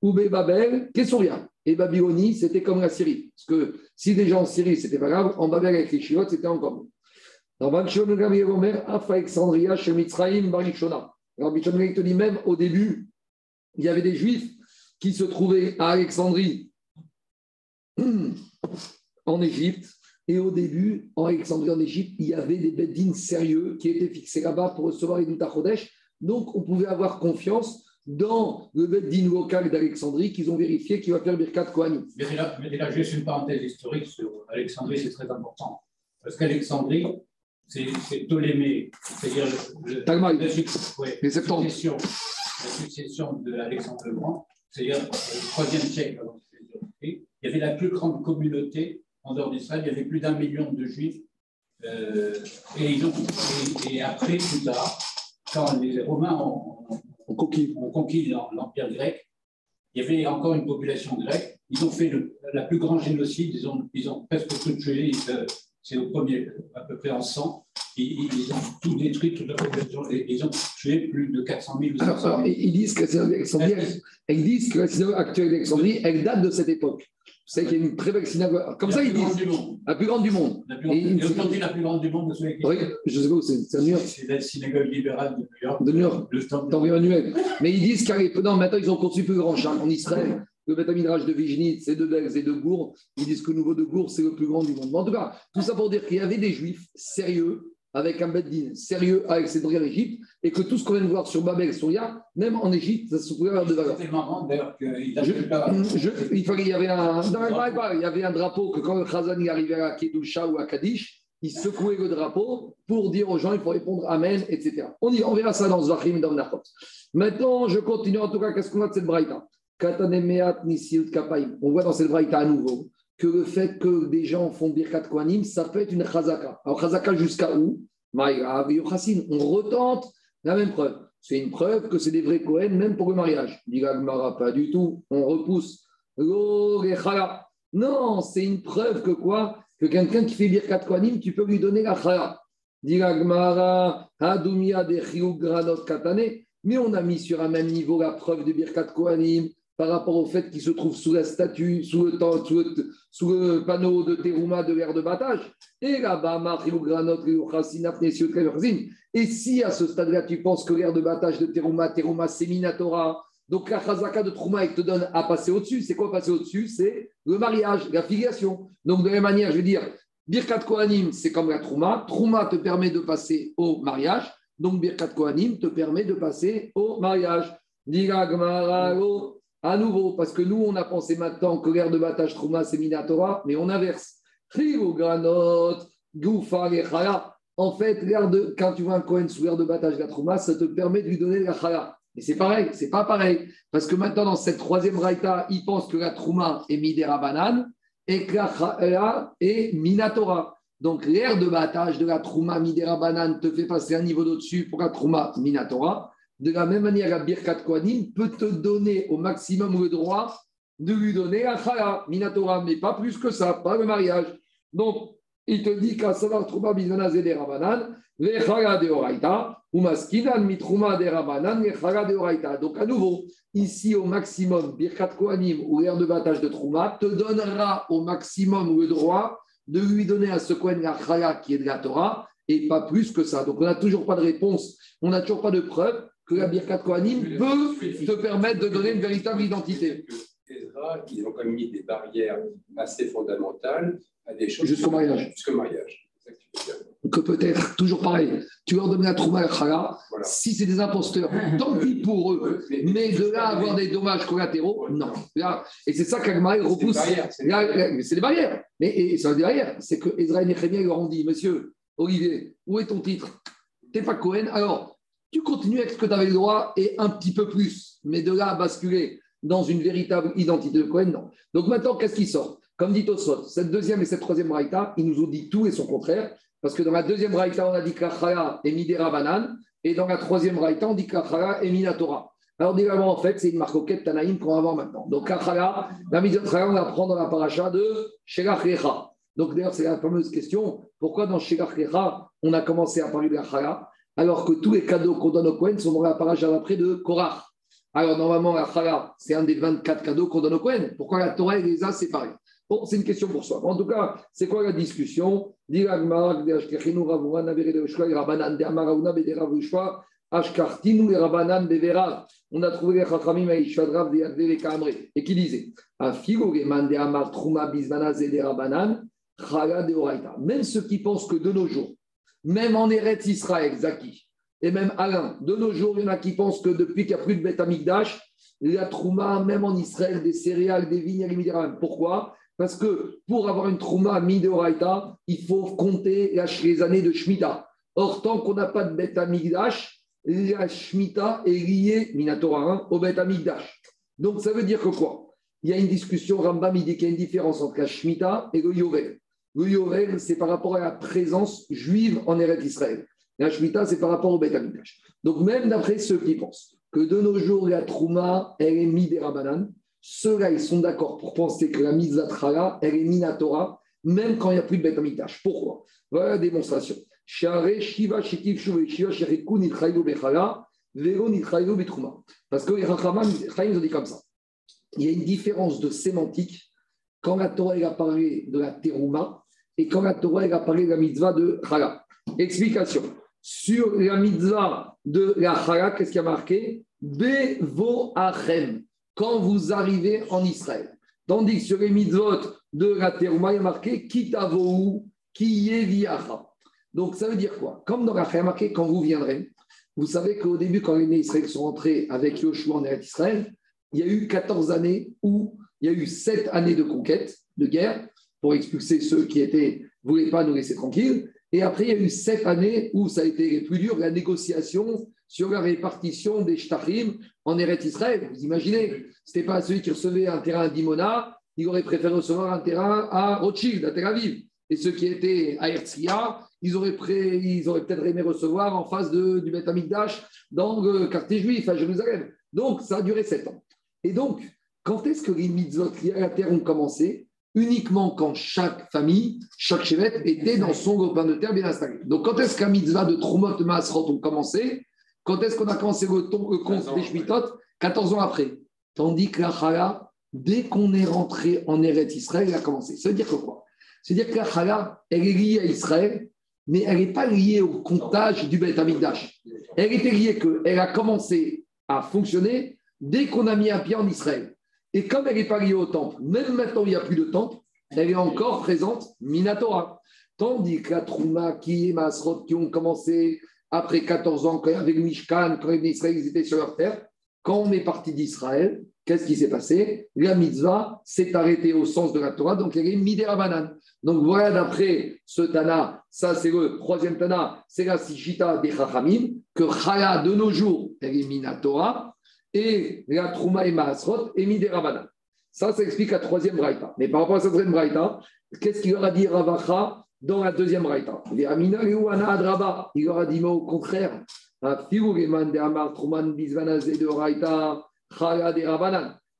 Oubé Babel, qu'est-ce rien Et Babylonie, c'était comme la Syrie. Parce que si déjà en Syrie, c'était pas grave, en Babel avec les Chivot, c'était encore bon. Dans Bakshon Gabriel Afa Alexandria, Shemitzraim. Alors Bichon te dit même au début, il y avait des juifs qui se trouvaient à Alexandrie, en Égypte. Et au début, en Alexandrie, en Égypte, il y avait des beddines sérieux qui étaient fixés là-bas pour recevoir les Chodesh. Donc, on pouvait avoir confiance dans le beddin local d'Alexandrie qu'ils ont vérifié qu'il va faire Birkat Kohanim. Mais là, mais là, juste une parenthèse historique sur Alexandrie, c'est très important. Parce qu'Alexandrie, c'est Ptolémée, c'est-à-dire le, le, la succession, la succession de Alexandre le Grand, c'est-à-dire le troisième siècle avant il y avait la plus grande communauté en dehors d'Israël, il y avait plus d'un million de juifs. Euh, et, ils ont, et, après, plus tard, quand les Romains ont, conquis, l'Empire grec, il y avait encore une population grecque. Ils ont fait le, la plus grande génocide, ils ont, ils ont presque tout tué. C'est au premier, à peu près en 100. Ils, ont tout détruit, toute la population. Ils ont tué plus de 400 000 ou 500 000. ils disent que ils disent que la synagogue actuelle d'Alexandrie, elle date de cette époque. C'est qu'il y a une très belle synagogue. Comme ça, ils disent. La plus grande du monde. La plus grande, et, aujourd'hui, la plus grande du monde, de Oui, je sais pas où c'est. C'est à New York. C'est la synagogue libérale de New York. De New York. Le temps annuel. Mais ils disent qu'à non, maintenant, ils ont construit plus grand champ en Israël. Le Betamidrage de Vignit, c'est de Belz et de Gour. Ils disent que le nouveau de Gour, c'est le plus grand du monde. Mais en tout cas, tout ça pour dire qu'il y avait des juifs sérieux avec un Beddin sérieux avec ses en Égypte, et que tout ce qu'on vient de voir sur Babel, Souria, même en Égypte, ça se pouvait avoir de valeur. C'est marrant d'ailleurs qu'il il, y avait un, il y avait un drapeau que quand le Khazan arrivait à Kedusha ou à Kadish, il secouait le drapeau pour dire aux gens, il faut répondre Amen, etc. On, y, on verra ça dans Zvachim et dans Nachot. Maintenant, je continue en tout cas, qu'est-ce qu'on a de cette braïta? On voit dans cette braïta à nouveau que le fait que des gens font Birkat Kohanim, ça peut être une chazaka. Alors, chazaka jusqu'à où? On retente la même preuve. C'est une preuve que c'est des vrais Kohen, même pour le mariage. Mara, pas du tout. On repousse. Non, c'est une preuve que quoi? Que quelqu'un qui fait Birkat Kohanim, tu peux lui donner la chala. Mais on a mis sur un même niveau la preuve de Birkat Kohanim par rapport au fait qu'il se trouve sous la statue, sous le, temps, sous le, panneau de Terouma de l'air de battage. Et là-bas, Et si à ce stade-là, tu penses que l'air de battage de Terouma, Terouma, c'est Minatora, donc la chazaka de Trouma, elle te donne à passer au-dessus. C'est quoi passer au-dessus? C'est le mariage, la filiation. Donc de la même manière, je veux dire, Birkat Kohanim, c'est comme la Trouma. Trouma te permet de passer au mariage. Donc Birkat Kohanim te permet de passer au mariage. À nouveau, parce que nous, on a pensé maintenant que l'air de battage Trouma, c'est Minatora, mais on inverse. En fait, de, quand tu vois un Kohen sous l'air de la Trouma, ça te permet de lui donner la Chala. Mais c'est pareil, c'est pas pareil. Parce que maintenant, dans cette troisième raïta, ils pensent que la Trouma est Midera Banane et que la est Minatora. Donc, l'air de battage de la Trouma Midera Banane te fait passer un niveau d'au-dessus pour la Trouma Minatora. De la même manière, la Birkat Kohanim peut te donner au maximum le droit de lui donner la Chala Minatora, mais pas plus que ça, pas le mariage. Donc, il te dit qu'à savoir Trouma Bizana Zedera Banane, les Chala de Oraita, donc, à nouveau, ici au maximum, Birkat Kohanim ou l'air de battage de Trouma te donnera au maximum le droit de lui donner à ce Kohen la qui est de la Torah et pas plus que ça. Donc, on n'a toujours pas de réponse, on n'a toujours pas de preuve que la Birkat Kohanim peut te permettre de donner une véritable identité. ils ont quand même mis des barrières assez fondamentales à des choses. Jusqu'au mariage. Jusqu'au mariage que peut-être, toujours pareil, tu leur donnes la trouma Khala, si c'est des imposteurs, tant pis pour eux, mais de là avoir des dommages collatéraux, non. et c'est ça qu'Agmaï repousse. C'est des barrières. Mais c'est des barrières. C'est que Ezra et Nehemiah leur ont dit Monsieur Olivier, où est ton titre? Tu n'es pas Cohen Alors, tu continues avec ce que tu avais le droit et un petit peu plus. Mais de là à basculer dans une véritable identité de Cohen, non. Donc maintenant, qu'est-ce qui sort? Comme dit Tosot, cette deuxième et cette troisième raïta, ils nous ont dit tout et son contraire. Parce que dans la deuxième raïta, on a dit qu'Achara est Midera Banan, et dans la troisième raïta, on dit qu'Achara est Minatora. Alors, directement, en fait, c'est une marcoquette Tanaïm qu'on va voir maintenant. Donc, Achara, la Midera, on la prend dans la paracha de Shelach. Donc, d'ailleurs, c'est la fameuse question pourquoi dans Shelach on a commencé à parler de Achara, alors que tous les cadeaux qu'on donne au Kohen sont dans la paracha d'après de Korach Alors, normalement, Achara, c'est un des 24 cadeaux qu'on donne au Kohen. Pourquoi la Torah les a séparés? Bon, c'est une question pour soi. En tout cas, c'est quoi la discussion? On a trouvé les Chachamim et qui disait? Même ceux qui pensent que de nos jours, même en Eretz Israël, Zaki, et même Alain, de nos jours, il y en a qui pensent que depuis qu'il n'y a plus de Beth Amikdash, la Trouma, même en Israël, des céréales, des vignes, Pourquoi? Parce que pour avoir une trouma midoraita, il faut compter les années de Shemitah. Or, tant qu'on n'a pas de bête amigdash, la Shemitah est liée, Minatora, hein, au bête amigdash. Donc, ça veut dire que quoi? Il y a une discussion, Rambam, il dit qu'il y a une différence entre la Shemitah et le Yovel. Le Yovel, c'est par rapport à la présence juive en Eretz Israël. La Shemitah, c'est par rapport au amigdash. Donc, même d'après ceux qui pensent que de nos jours, la trouma, elle est midérabanan, ceux-là, ils sont d'accord pour penser que la à elle est minatora, même quand il n'y a plus de bête Pourquoi? Voilà la démonstration. Parce que les Rachamam, ils ont dit comme ça. Il y a une différence de sémantique quand la Torah a parlé de la terouma et quand la Torah a parlé de la mitzvah de chala. Explication. Sur la mitzvah de la chala, qu'est-ce qui a marqué? Bevo quand vous arrivez en Israël. Tandis que sur les mitzvot de la Terouma, il y a marqué Kitavou, Kiyeviacha. Donc ça veut dire quoi? Comme dans la il y a marqué quand vous viendrez. Vous savez qu'au début, quand les Israël sont entrés avec Yoshua en Israël, il y a eu 14 années où il y a eu 7 années de conquête, de guerre, pour expulser ceux qui étaient voulaient pas nous laisser tranquilles. Et après, il y a eu 7 années où ça a été plus dur, la négociation sur la répartition des shtachim en Eretz Israël. Vous imaginez, ce n'était pas celui qui recevait un terrain à Dimona, il aurait préféré recevoir un terrain à Rothschild, à Tel Aviv. Et ceux qui étaient à Herzliya, ils auraient, auraient peut-être aimé recevoir en face de, du Beth Amikdash dans le quartier juif à Jérusalem. Donc, ça a duré sept ans. Et donc, quand est-ce que les mitzvot à ont commencé? Uniquement quand chaque famille, chaque chevet était dans son lopin de terre bien installé. Donc, quand est-ce qu'un mitzvah de Trumot Masrot ont commencé? Quand est-ce qu'on a commencé le, compte des Shmitot? 14 ans après. Tandis que la chala, dès qu'on est rentré en Eretz Israël, elle a commencé. Ça veut dire quoi? C'est-à-dire que la chala, elle est liée à Israël, mais elle n'est pas liée au comptage du Beth Amikdash. Elle était liée qu'elle a commencé à fonctionner dès qu'on a mis un pied en Israël. Et comme elle n'est pas liée au temple, même maintenant il n'y a plus de temple, elle est encore présente, Minatora. Tandis que la Trouma, qui et Masrot, qui ont commencé après 14 ans, avec Mishkan, quand les Israéliens étaient sur leur terre, quand on est parti d'Israël, qu'est-ce qui s'est passé? La mitzvah s'est arrêtée au sens de la Torah, donc elle est Midera Donc voilà, d'après ce Tana, ça c'est le troisième Tana, c'est la Sichita des Chachamim, que Chala de nos jours, elle est Minatora, et la Trouma et Maasrot est Midera Ça, ça explique la troisième Braïta. Mais par rapport à cette troisième Braïta, qu'est-ce qu'il aura dit Ravacha dans la deuxième Braïta? Il aura dit, mais au contraire, il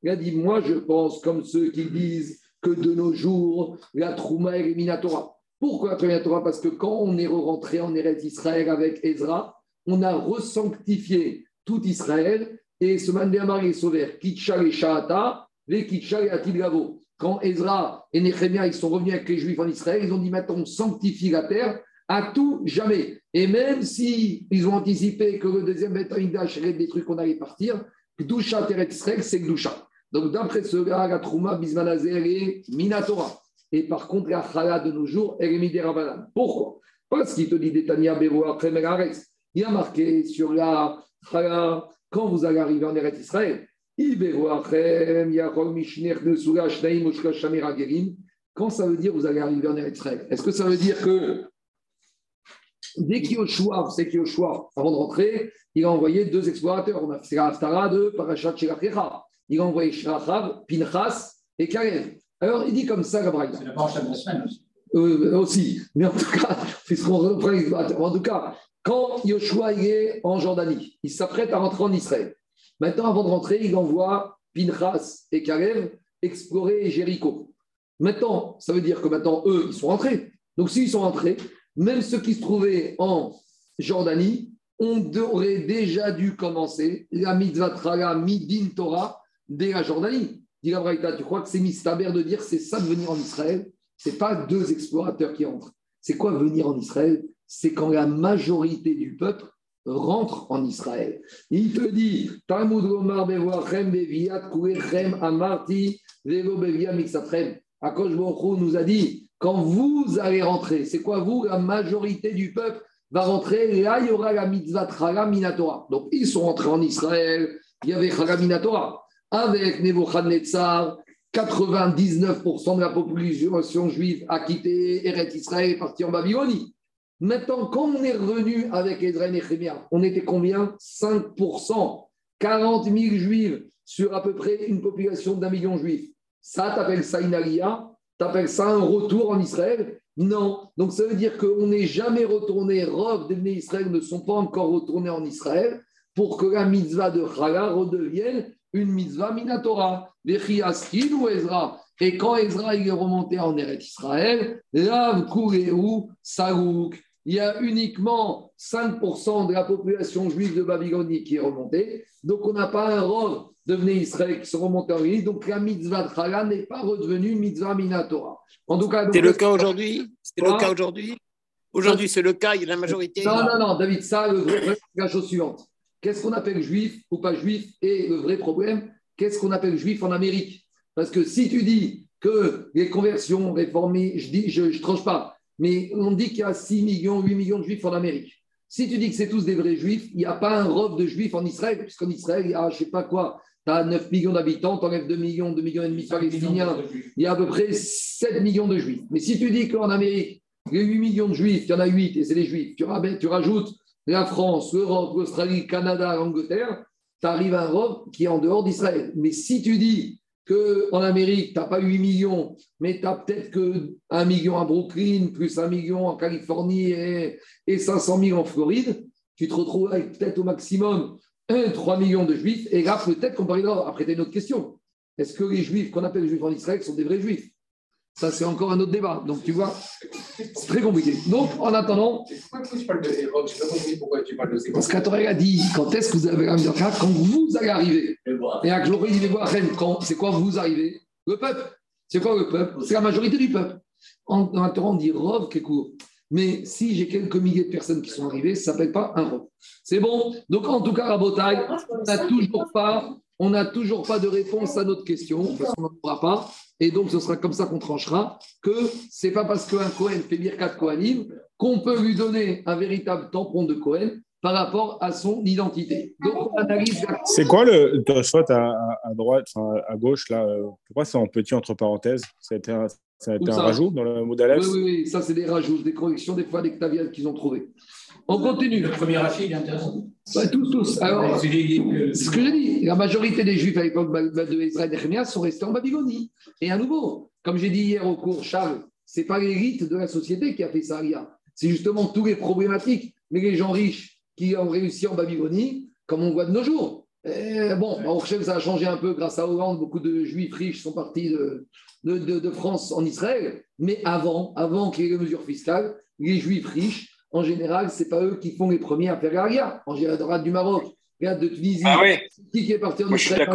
a dit, moi je pense comme ceux qui disent que de nos jours, la Trouma est Minatora. Pourquoi la Torah Parce que quand on est rentré en Eretz Israël avec Ezra, on a resanctifié tout Israël et ce Mandéamar est sauvé. Kitchal et Shahata, les Kitchal et Atilgavo. Quand Ezra et Nehemiah ils sont revenus avec les Juifs en Israël, ils ont dit maintenant on sanctifie la terre à tout jamais. Et même si ils ont anticipé que le deuxième Betamikdash serait des trucs qu'on allait partir, Gdusha Teret Israël, c'est Gdusha. Donc d'après ce gars, la Trouma Bismanazer est Minatora. Et par contre, la Chala de nos jours, elle est Midera Pourquoi? Parce qu'il te dit Détania Bevo après Il a marqué sur la Chala, quand vous allez arriver en Eretz Israël, quand ça veut dire vous allez arriver en Israël? Est-ce que ça veut dire que dès qu'Yoshua, vous savez qu'Yoshua, avant de rentrer, il a envoyé deux explorateurs. On a fait la Haftara de Parashat Shirachecha. Il a envoyé Shirachav, Pinchas et Karen. Alors il dit comme ça, Gabriel. C'est la parasha de la semaine aussi. Euh, aussi. Mais en tout cas, en tout cas, quand Yoshua est en Jordanie, il s'apprête à rentrer en Israël. Maintenant, avant de rentrer, il envoie Pinchas et Kalev explorer Jéricho. Maintenant, ça veut dire que maintenant, eux, ils sont rentrés. Donc, s'ils sont rentrés, même ceux qui se trouvaient en Jordanie, on aurait déjà dû commencer la mitzvah traga midin Torah dès la Jordanie. Dit tu crois que c'est mistaber de dire c'est ça de venir en Israël? C'est pas deux explorateurs qui entrent. C'est quoi venir en Israël? C'est quand la majorité du peuple rentre en Israël. Il te dit, Amarti. Akosh nous a dit, quand vous allez rentrer, c'est quoi vous La majorité du peuple va rentrer, là il y aura la mitzvah. Donc ils sont rentrés en Israël, il y avait Minatora. Avec Nebuchadnezzar, 99% de la population juive a quitté Eretz Israël et est parti en Babylonie. Maintenant, quand on est revenu avec Ezra et Nehemiah, on était combien? 5%. 40 000 juifs sur à peu près une population d'un million juifs. Ça, t'appelles ça une alia T'appelles ça un retour en Israël? Non. Donc ça veut dire qu'on n'est jamais retourné, Rov des Israël ne sont pas encore retournés en Israël pour que la mitzvah de Chala redevienne une mitzvah minatora. ou Ezra? Et quand Ezra est remonté en Eretz Israël, Rav ou Sarouk, il y a uniquement 5% de la population juive de Babylonie qui est remontée. Donc, on n'a pas un rôle de Israël qui sont remontés en Égypte. Donc, la mitzvah de Chala n'est pas redevenue une mitzvah minatora. En tout cas, c'est le cas aujourd'hui? C'est le cas aujourd'hui? Aujourd'hui, c'est le cas. Il y a la majorité. Non, non, non, David, ça, le vrai problème, c'est la chose suivante. Qu'est-ce qu'on appelle juif ou pas juif Et le vrai problème, qu'est-ce qu'on appelle juif en Amérique? Parce que si tu dis que les conversions réformées, je dis, je ne tranche pas mais on dit qu'il y a 6 millions, 8 millions de juifs en Amérique. Si tu dis que c'est tous des vrais juifs, il n'y a pas un robe de juifs en Israël, puisqu'en Israël, il y a, je ne sais pas quoi, tu as 9 millions d'habitants, tu enlèves 2 millions, 2 millions et demi de palestiniens, il y a à peu près 7 millions de juifs. Mais si tu dis qu'en Amérique, il y a 8 millions de juifs, il y en a 8 et c'est les juifs, tu, tu rajoutes la France, l'Europe, l'Australie, le Canada, l'Angleterre, tu arrives à un robe qui est en dehors d'Israël. Mais si tu dis qu'en Amérique, tu n'as pas 8 millions, mais tu as peut-être que 1 million à Brooklyn, plus 1 million en Californie et, 500 000 en Floride, tu te retrouves avec peut-être au maximum 1, 3 millions de juifs. Et là, peut-être qu'on parlera. Après, tu as une autre question. Est-ce que les juifs qu'on appelle juifs en Israël sont des vrais juifs? Ça, c'est encore un autre débat. Donc, tu vois, C'est très compliqué. Donc, en attendant. Pourquoi tu parles de Hérode? Je n'ai pas compris pourquoi tu parles de ces Parce que Torah a dit quand est-ce que vous avez la Quand vous allez arriver. Et à Gloré, il dit voir, quand c'est quoi vous arrivez? Le peuple. C'est quoi le peuple? C'est la majorité du peuple. En, attendant, on dit Rov court. Mais si j'ai quelques milliers de personnes qui sont arrivées, ça ne s'appelle pas un Rov. C'est bon? Donc, en tout cas, à Botaï, on n'a toujours pas. On n'a toujours pas de réponse à notre question, parce qu'on n'en aura pas. Et donc, ce sera comme ça qu'on tranchera que ce n'est pas parce qu'un Cohen fait Birkat Kohanim qu'on peut lui donner un véritable tampon de Cohen par rapport à son identité. Donc, on analyse. C'est quoi le Tosfot à, à, droite, enfin, à gauche, là euh, Pourquoi c'est en petit entre parenthèses Ça a été un, ça a été un rajout dans le mot Oui, oui, oui, ça, c'est des rajouts, des corrections, des fois, des qu'ils ont trouvés. On continue. Le premier rachis, il est intéressant. Bah, tous, tous. Alors, ce que j'ai dit. La majorité des Juifs à l'époque de Israël et sont restés en Babylonie. Et à nouveau, comme j'ai dit hier au cours, Charles, c'est pas l'élite de la société qui a fait ça, C'est justement tous les problématiques. Mais les gens riches qui ont réussi en Babylonie, comme on voit de nos jours. bon, au ça a changé un peu grâce à Hollande. Beaucoup de Juifs riches sont partis de, de, de France en Israël. Mais avant, avant qu'il y ait les mesures fiscales, les Juifs riches en général, ce n'est pas eux qui font les premiers à faire l'aria. En général, du Maroc, regarde de Tunisie, ah qui est parti en Israël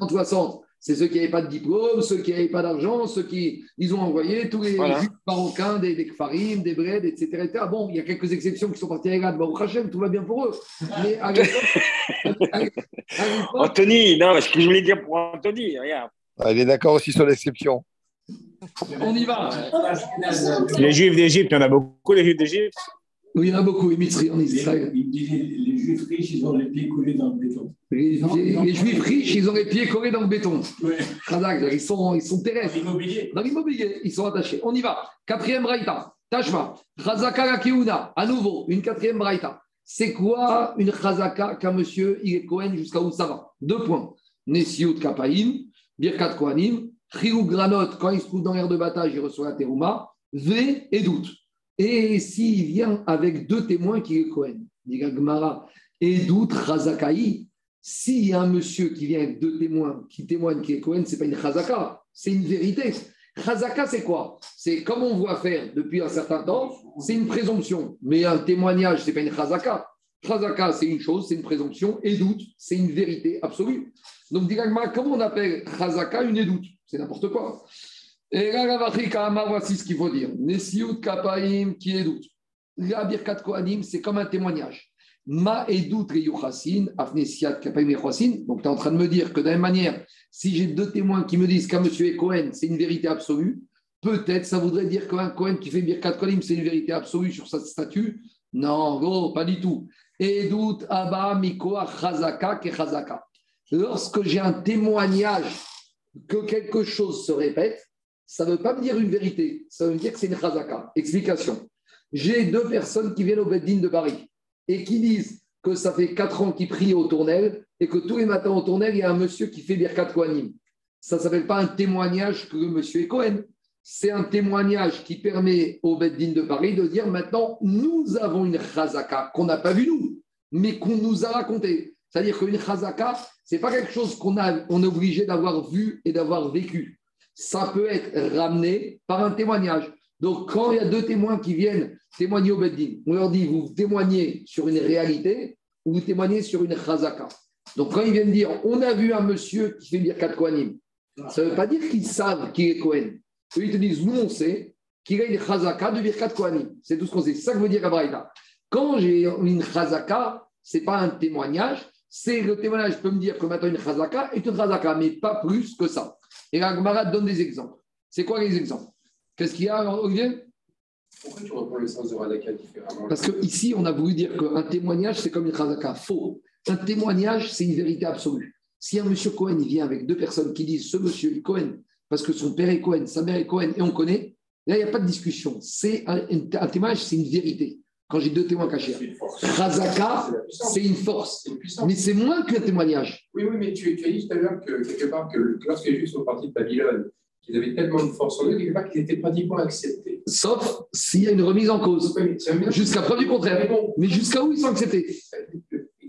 en 60 c'est ceux qui n'avaient pas de diplôme, ceux qui n'avaient pas d'argent, ceux qui ils ont envoyé tous les voilà. marocains, des, des kfarim, des breds, etc., Bon, il y a quelques exceptions qui sont partis à Baruch Hashem, tout va bien pour eux. Mais à Anthony, non, ce que je voulais dire pour Anthony, regarde. Ah, il est d'accord aussi sur l'exception. On y va. Les Juifs d'Égypte, il y en a beaucoup, les Juifs d'Égypte oui, il y en a beaucoup, les Mitzri en Israël. Les, Juifs riches, ils ont les pieds collés dans le béton. Les, Juifs riches, ils ont les pieds collés dans le béton. Ils sont, ils sont terrestres. Dans l'immobilier. Dans l'immobilier, ils sont attachés. On y va. Quatrième braïta. Tashma. Chazaka la À nouveau, une quatrième braïta. C'est quoi une chazaka qu'un monsieur, il est Cohen jusqu'à où ça va? Deux points. Nesiut Kapaim, Birkat Kohanim, Chiyou Granot, quand il se trouve dans l'air de bataille, il reçoit la terouma, V et doute. Et s'il vient avec deux témoins qui est Cohen, dit Gmara, et doute Razakaï, s'il y a un monsieur qui vient avec deux témoins qui témoignent qui est Cohen, ce n'est pas une Chazaka, c'est une vérité. Chazaka, c'est quoi? C'est comme on voit faire depuis un certain temps, c'est une présomption. Mais un témoignage, ce n'est pas une Chazaka. Chazaka, c'est une chose, c'est une présomption. Et doute, c'est une vérité absolue. Donc, Gmara, comment on appelle Chazaka une édoute C'est n'importe quoi. Et là, voici ce qu'il faut dire. Nesiut Kapaim qui est doute. La Birkat Kohanim, c'est comme un témoignage. Ma edut Reyuchasin, Afnesiat Kapaim Reyuchasin. Donc, tu es en train de me dire que de la même manière, si j'ai deux témoins qui me disent qu'un monsieur est Cohen, c'est une vérité absolue, peut-être ça voudrait dire qu'un Cohen qui fait Birkat Kohanim, c'est une vérité absolue sur sa statut. Non, gros, pas du tout. Edut Abba Mikoa Chazaka Ke Chazaka. Lorsque j'ai un témoignage que quelque chose se répète, ça ne veut pas me dire une vérité, ça veut me dire que c'est une chazaka. Explication. J'ai deux personnes qui viennent au Beddin de Paris et qui disent que ça fait quatre ans qu'ils prient au tournel et que tous les matins au tournel, il y a un monsieur qui fait Birkat Kohanim. Ça ne s'appelle pas un témoignage que le monsieur est Cohen. C'est un témoignage qui permet au Beddin de Paris de dire maintenant, nous avons une chazaka qu'on n'a pas vue nous, mais qu'on nous a raconté. C'est-à-dire qu'une chazaka, ce n'est pas quelque chose qu'on on est obligé d'avoir vu et d'avoir vécu ça peut être ramené par un témoignage. Donc, quand il y a deux témoins qui viennent témoigner au Beddin, on leur dit vous témoignez sur une réalité ou vous témoignez sur une chazaka. Donc, quand ils viennent dire on a vu un monsieur qui fait Birkat Kohanim, ça ne veut pas dire qu'ils savent qui est Kohen. Ils te disent nous, on sait qu'il a une chazaka de Birkat Kohanim. C'est tout ce qu'on sait. C'est ça que veut dire Abraïda. Quand j'ai une chazaka, ce n'est pas un témoignage, c'est le témoignage peut me dire que maintenant une chazaka est une chazaka, mais pas plus que ça. Et la Gemara donne des exemples. C'est quoi les exemples? Qu'est-ce qu'il y a, Olivier? Pourquoi tu reprends le sens de Radaka différemment? Parce qu'ici, on a voulu dire qu'un témoignage, c'est comme une Razaka. Faux. Un témoignage, c'est une vérité absolue. Si un monsieur Cohen vient avec deux personnes qui disent ce monsieur est Cohen, parce que son père est Cohen, sa mère est Cohen, et on connaît, là, il n'y a pas de discussion. C'est un, un témoignage, c'est une vérité. Quand j'ai deux témoins cachés. Razaka, c'est une force. Mais c'est moins qu'un témoignage. Oui, oui, mais tu, as dit tout à l'heure que quelque part, que, lorsque les Juifs sont partis de Babylone, qu'ils avaient tellement de force en eux, quelque part qu'ils étaient pratiquement acceptés. Sauf s'il y a une remise en cause. jusqu'à preuve du contraire. Mais jusqu'à où ils sont acceptés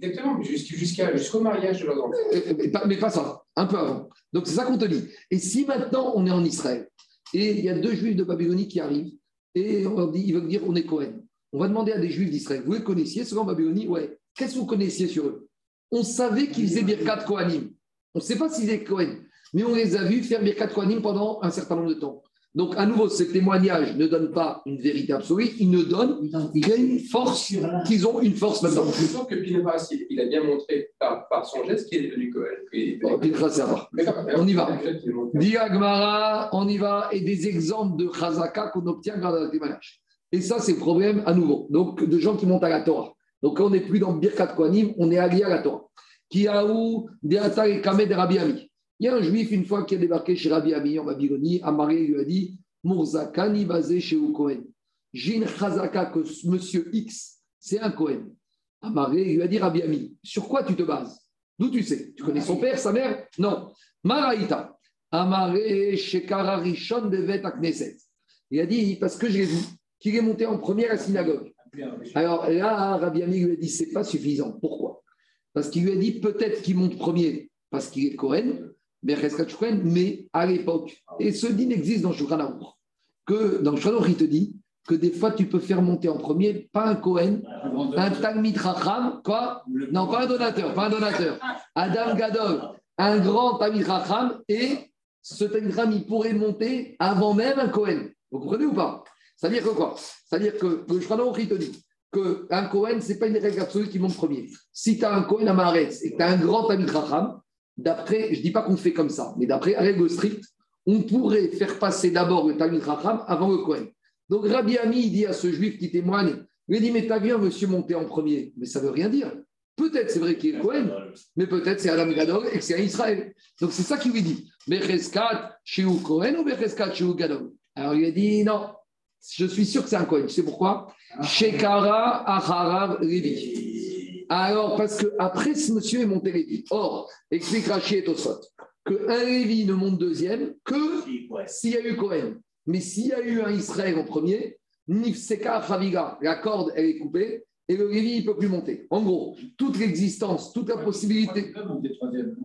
Exactement, jusqu'à, jusqu'au mariage de leurs enfants. Euh, euh, mais pas, mais pas ça, un peu avant. Donc c'est ça qu'on te dit. Et si maintenant on est en Israël et il y a deux juifs de Babylonie qui arrivent et on leur dit, ils veulent dire on est Cohen. On va demander à des juifs d'Israël, vous les connaissiez, selon Babylonie? Ouais. Qu'est-ce que vous connaissiez sur eux? On savait qu'ils faisaient Birkat Kohanim. On ne sait pas s'ils étaient Cohen, mais on les a vus faire Birkat Kohanim pendant un certain nombre de temps. Donc, à nouveau, ce témoignage ne donne pas une vérité absolue, il ne donne qu'une force, qu'ils ont une force maintenant. Je sens que Pinchas, il a bien montré par, par son geste qu'il est devenu Cohen. Et- Bon, Pinchas, ça va. Même, On y va. le fait qu'il est montré- Dit Agmara, on y va, et des exemples de Chazaka qu'on obtient grâce à la témoignage. Et ça, c'est problème à nouveau. Donc, de gens qui montent à la Torah. Donc, on n'est plus dans Birkat Kohanim, on est allié à la Torah. Qui a où Deata et Kamed Rabbi Ami. Il y a un juif, une fois qui a débarqué chez Rabbi Ami en Babylonie, Amaré lui a dit Mourzakani basé chez Cohen. J'ai une Chazaka monsieur X, c'est un Cohen. Amaré lui a dit Rabbi Ami, sur quoi tu te bases? D'où tu sais? Tu connais son père, sa mère? Non. Maraïta. Amaré Shekara Rishon Bevet Akneset. Il a dit, parce que j'ai qu'il est monté en première à la synagogue. Alors là, Rabbi Ami lui a dit, c'est pas suffisant. Pourquoi? Parce qu'il lui a dit, peut-être qu'il monte premier parce qu'il est Cohen, mais à l'époque, et ce din existe dans Shulchan que dans Shulchan il te dit que des fois, tu peux faire monter en premier, pas un Cohen, un Talmid Racham, quoi? Non, pas un donateur, pas un donateur. Adam Gadol, un grand Talmid Racham, et ce Talmid il pourrait monter avant même un Cohen. Vous comprenez ou pas? C'est-à-dire que quoi? C'est-à-dire que le il te dit qu'un Cohen, ce n'est pas une règle absolue qui monte premier. Si tu as un Cohen à Maharetz et que tu as un grand Talmid Racham, d'après, je ne dis pas qu'on fait comme ça, mais d'après règle stricte, on pourrait faire passer d'abord le Talmid Racham avant le Cohen. Donc Rabbi Ami dit à ce juif qui témoigne, il lui dit, mais t'as un monsieur monter en premier? Mais ça ne veut rien dire. Peut-être c'est vrai qu'il est Cohen, mais peut-être c'est Adam Gadol et que c'est Israël. Donc c'est ça qu'il lui dit. Becheskat chez Cohen ou Becheskat chez Gadol? Alors il a dit, non, je suis sûr que c'est un Cohen. Tu sais pourquoi? Shekara Acharav Levi. Alors, parce que après ce monsieur est monté Lévi. Or, explique Rachi et Tosfot, qu'un Lévi ne monte deuxième que s'il y a eu Cohen. Mais s'il y a eu un Israël en premier, Nifseka Chaviga, la corde, elle est coupée, et le Lévi, il ne peut plus monter. En gros, toute l'existence, toute la possibilité.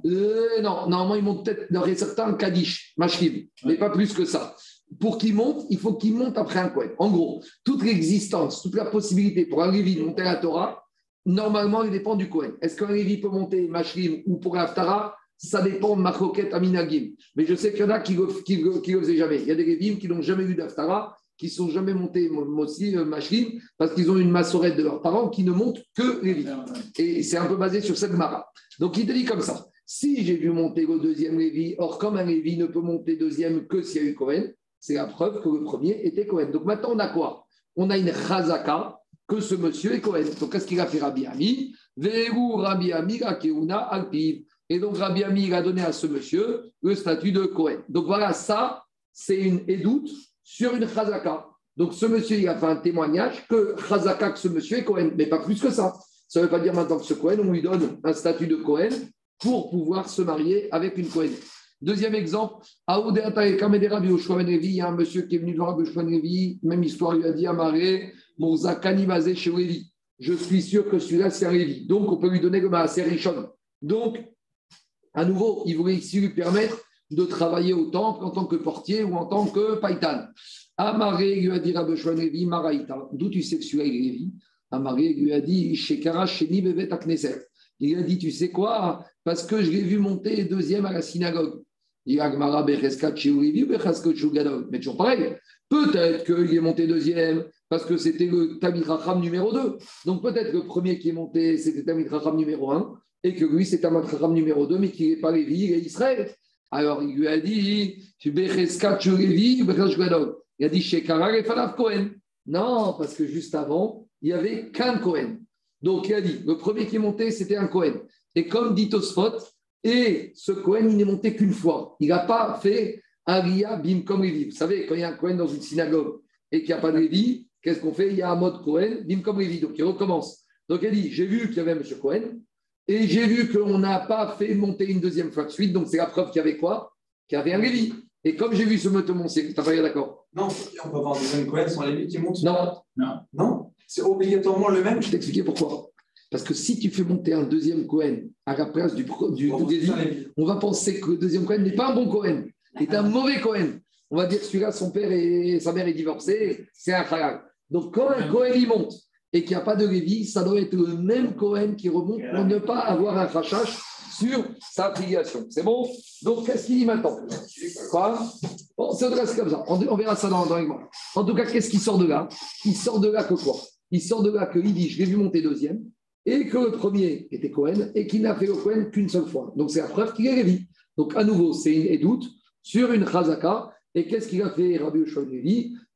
Euh, non, normalement, il monte peut-être, dans certains, Kaddish, Mashkim, mais pas plus que ça. Pour qu'il monte, il faut qu'il monte après un Cohen. En gros, toute l'existence, toute la possibilité pour un Lévi de monter à la Torah, normalement, il dépend du Cohen. Est-ce qu'un Lévi peut monter Mashkim ou pour l'Aftara ça dépend de ma à Minagim. Mais je sais qu'il y en a qui ne le, jamais. Il y a des Lévim qui n'ont jamais vu d'Aftara, qui ne sont jamais montés aussi euh, Mashkim, parce qu'ils ont une massorette de leurs parents qui ne montent que Lévi. Et c'est un peu basé sur cette mara. Donc il te dit comme ça. Si j'ai vu monter le deuxième Lévi, or comme un Lévi ne peut monter deuxième que s'il y a eu Cohen, c'est la preuve que le premier était Cohen. Donc maintenant on a quoi? On a une chazaka que ce monsieur est Cohen. Donc qu'est-ce qu'il a fait Rabbi Ami Rabbi Ami Alpiv. Et donc Rabbi Ami il a donné à ce monsieur le statut de Cohen. Donc voilà, ça, c'est une édoute sur une chazaka. Donc ce monsieur, il a fait un témoignage que chazaka, que ce monsieur est Cohen, mais pas plus que ça. Ça ne veut pas dire maintenant que ce Cohen, on lui donne un statut de Cohen pour pouvoir se marier avec une Cohen. Deuxième exemple, Ben il y a un monsieur qui est venu devant Rabbi Yoshua Ben même histoire, il lui a dit Amaré, Mouza Kanibazé chez Levi. Je suis sûr que celui-là, c'est un Lévi. Donc, on peut lui donner comme un Richon. Donc, à nouveau, il voulait ici lui permettre de travailler au temple en tant que portier ou en tant que païtan. Amaré lui a dit Rabbi Yoshua Ben Maraïta. D'où tu sais que celui-là est Lévi? Amaré lui a dit Shekara Sheni Bevet Akneset. Il a dit, tu sais quoi? Parce que je l'ai vu monter deuxième à la synagogue. Mais toujours pareil. Peut-être qu'il est monté deuxième parce que c'était le Tamid Racham numéro 2. Donc peut-être que le premier qui est monté, c'était Tamid Racham numéro 1 et que lui, c'est Tamid Racham numéro 2, mais qu'il n'est pas Lévi, il Israël. Alors il lui a dit. Il a dit, chez Karar et Falav Cohen. Non, parce que juste avant, il n'y avait qu'un Cohen. Donc il a dit, le premier qui est monté, c'était un Cohen. Et comme dit Tosfot, et ce Cohen, il n'est monté qu'une fois. Il n'a pas fait Aria Bim comme Lévi. Vous savez, quand il y a un Cohen dans une synagogue et qu'il n'y a pas de Lévi, qu'est-ce qu'on fait? Il y a un mode Cohen, Bim comme Lévi. Donc il recommence. Donc il dit, j'ai vu qu'il y avait M. Cohen et j'ai vu qu'on n'a pas fait monter une deuxième fois de suite. Donc c'est la preuve qu'il y avait quoi? Qu'il y avait un Lévi. Et comme j'ai vu ce moto monter, tu n'as pas d'accord Non, on peut avoir des jeunes Cohen sans les qui montent. Non. Non C'est obligatoirement le même Je vais t'expliquer pourquoi. Parce que si tu fais monter un deuxième Cohen à la place du, du, ça, les- on va penser que le deuxième Cohen n'est pas un bon Cohen, est un mauvais Cohen. on va dire que celui-là, son père et sa mère est divorcé, c'est un halal. Donc quand un Cohen y monte et qu'il n'y a pas de Lévi, ça doit être le même Cohen qui remonte pour ne pas avoir un rachash sur sa filiation. C'est bon? Donc qu'est-ce qu'il dit maintenant? Quoi? Bon, ça reste comme ça. On, on verra ça dans, dans les mots. En tout cas, qu'est-ce qui sort de là? Il sort de là que quoi? Il sort de là qu'il dit, je l'ai vu monter deuxième, et que le premier était Cohen, et qu'il n'a fait le Cohen qu'une seule fois. Donc c'est la preuve qu'il est Lévi. Donc à nouveau, c'est une édoute sur une chazaka. Et qu'est-ce qu'il a fait Rabbi Oshon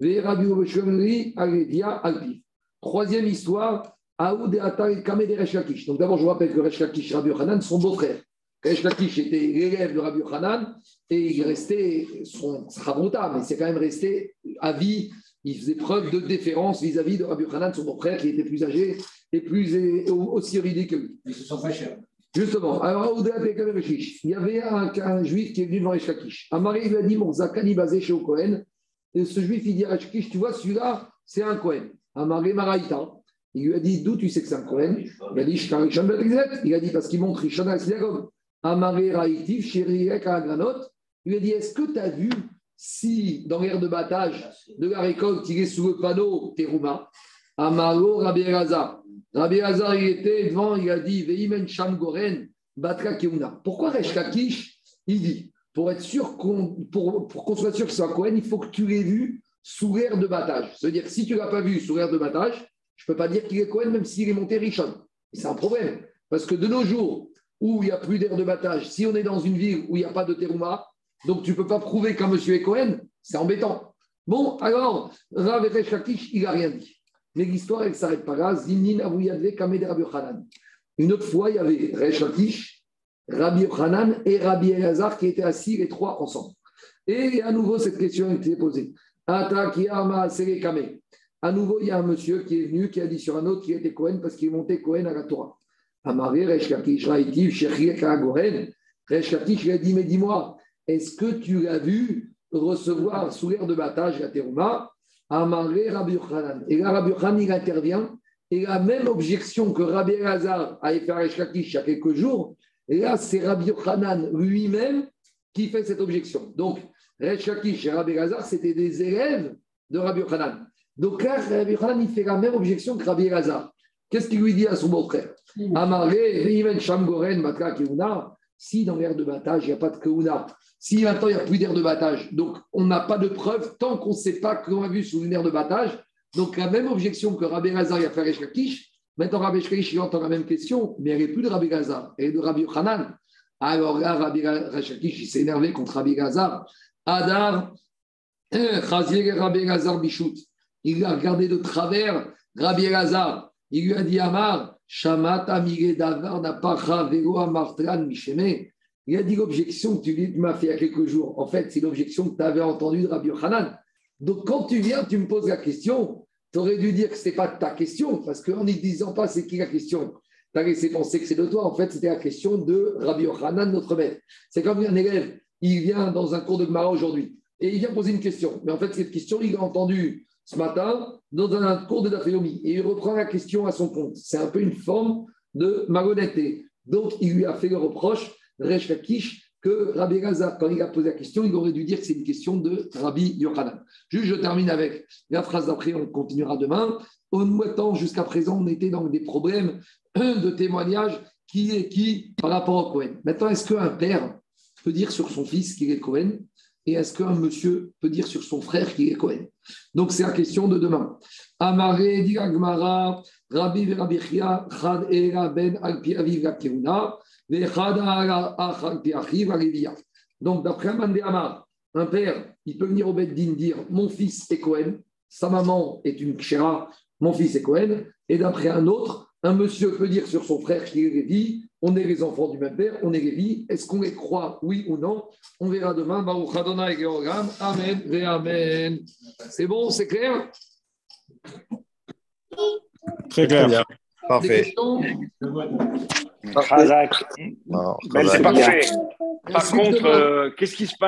Rabbi Oshon Aledia Alpi. Troisième histoire, Aoud et Atal Kame de Resh Lakish. Donc d'abord, je vous rappelle que Resh Lakish et Rabbi Hanan sont beaux-frères. Resh Lakish était l'élève de Rabbi Hanan et il restait, son Sravota, mais c'est quand même resté à vie. Il faisait preuve de déférence vis-à-vis de Rabbi Hanan, son beau-frère, qui était plus âgé et plus et aussi ridicule que lui. Ils se sont fâchés. Justement, alors il y avait un, un, juif qui est venu devant Resh Lakish. Amaré lui a dit Mon Zakani basé chez Cohen. Et ce juif, il dit à Tu vois, celui-là, c'est un Cohen. Amaré Maraïta. Il lui a dit D'où tu sais que c'est un Cohen Il a dit Il a dit Parce qu'il montre Rishon à la synagogue. Amaré Raïtif, Shériek à Granot. Il lui a dit Est-ce que tu as vu si dans l'air de battage de la récolte, il est sous le panneau Terouma Amaro Rabbi Elazar. Rabbi Elazar, il était devant, il a dit Veimen Sham Goren, Batra Keuna. Pourquoi Resh Lakish Il dit Pour être sûr qu'on pour, qu'on soit sûr que c'est un Cohen, il faut que tu l'aies vu sous l'air de battage. C'est-à-dire si tu ne l'as pas vu sous l'air de battage, je ne peux pas dire qu'il est Cohen même s'il est monté Richon. C'est un problème. Parce que de nos jours, où il n'y a plus d'air de battage, si on est dans une ville où il n'y a pas de terouma, donc tu ne peux pas prouver qu'un monsieur est Cohen, c'est embêtant. Bon, alors, Rav Lakish, il n'a rien dit. Mais l'histoire, elle ne s'arrête pas là. Une autre fois, il y avait Resh Rabbi Yochanan et Rabbi Elazar qui étaient assis les trois ensemble. Et à nouveau, cette question a été posée. À nouveau, il y a un monsieur qui est venu, qui a dit sur un autre qu'il était Cohen parce qu'il monté Cohen à la Torah. Amaré, Resh Lakish, Raïtiv, Goren. Resh lui a dit Mais dis-moi, est-ce que tu l'as vu recevoir sous l'air de battage la terouma Amaré Rabbi Yochanan. Et là, Rabbi Yochanan, il intervient. Et la même objection que Rabbi Elazar avait fait à Resh Lakish il y a quelques jours, et là, c'est Rabbi Yochanan lui-même qui fait cette objection. Donc, Resh Lakish et Rabbi Elazar, c'était des élèves de Rabbi Yochanan. Donc là, Rabbi Yochanan, il fait la même objection que Rabbi Elazar. Qu'est-ce qu'il lui dit à son beau-frère? Amaré, Riven Shamgoren, Matra Keuna. Si dans l'air de battage, il n'y a pas de Keuna, si maintenant il n'y a plus d'air de battage, donc on n'a pas de preuve tant qu'on ne sait pas qu'on a vu sous une de battage. Donc la même objection que Rabbi Elazar a fait à maintenant Rabbi Lakish il entend la même question, mais elle n'est plus de Rabbi Elazar, elle est de Rabbi Yochanan. Alors là, Rabbi Lakish, il s'est énervé contre Rabbi Elazar. Adar, Chazir Rabbi Elazar Bichout. Il a regardé de travers Rabbi Elazar. Il lui a dit Amar, Shamat. Il a dit l'objection que tu m'as fait il y a quelques jours. En fait, c'est l'objection que tu avais entendue de Rabbi Hanan. Donc, quand tu viens, tu me poses la question, tu aurais dû dire que ce n'est pas ta question, parce qu'en ne disant pas c'est qui la question, tu as laissé penser que c'est de toi. En fait, c'était la question de Rabbi Hanan, notre maître. C'est comme un élève, il vient dans un cours de Gemara aujourd'hui, et il vient poser une question. Mais en fait, cette question, il l'a entendue ce matin dans un cours de Dafyomi, et il reprend la question à son compte. C'est un peu une forme de malhonnêteté. Donc, il lui a fait le reproche, Resh que Rabbi Gaza, quand il a posé la question, il aurait dû dire que c'est une question de Rabbi Yochanan. Juste, je termine avec la phrase d'après, on continuera demain. Au temps, jusqu'à présent, on était dans des problèmes de témoignage qui est qui par rapport au Cohen. Maintenant, est-ce qu'un père peut dire sur son fils qu'il est Cohen? Et est-ce qu'un monsieur peut dire sur son frère qu'il est Cohen Donc, c'est la question de demain. Amaré, Diragmara, Rabbi Era Ben Alpi Keuna, donc, d'après Amandé Amar, un père, il peut venir au Beddin dire Mon fils est Cohen, sa maman est une Kshera, mon fils est Cohen. Et d'après un autre, un monsieur peut dire sur son frère qu'il est Lévi On est les enfants du même père, on est Lévi. Est-ce qu'on les croit, oui ou non? On verra demain. Baruch Adonai Amen ve Amen. C'est bon, c'est clair? Très clair. Parfait. C'est Razak. parfait. Par contre, euh, qu'est-ce qui se passe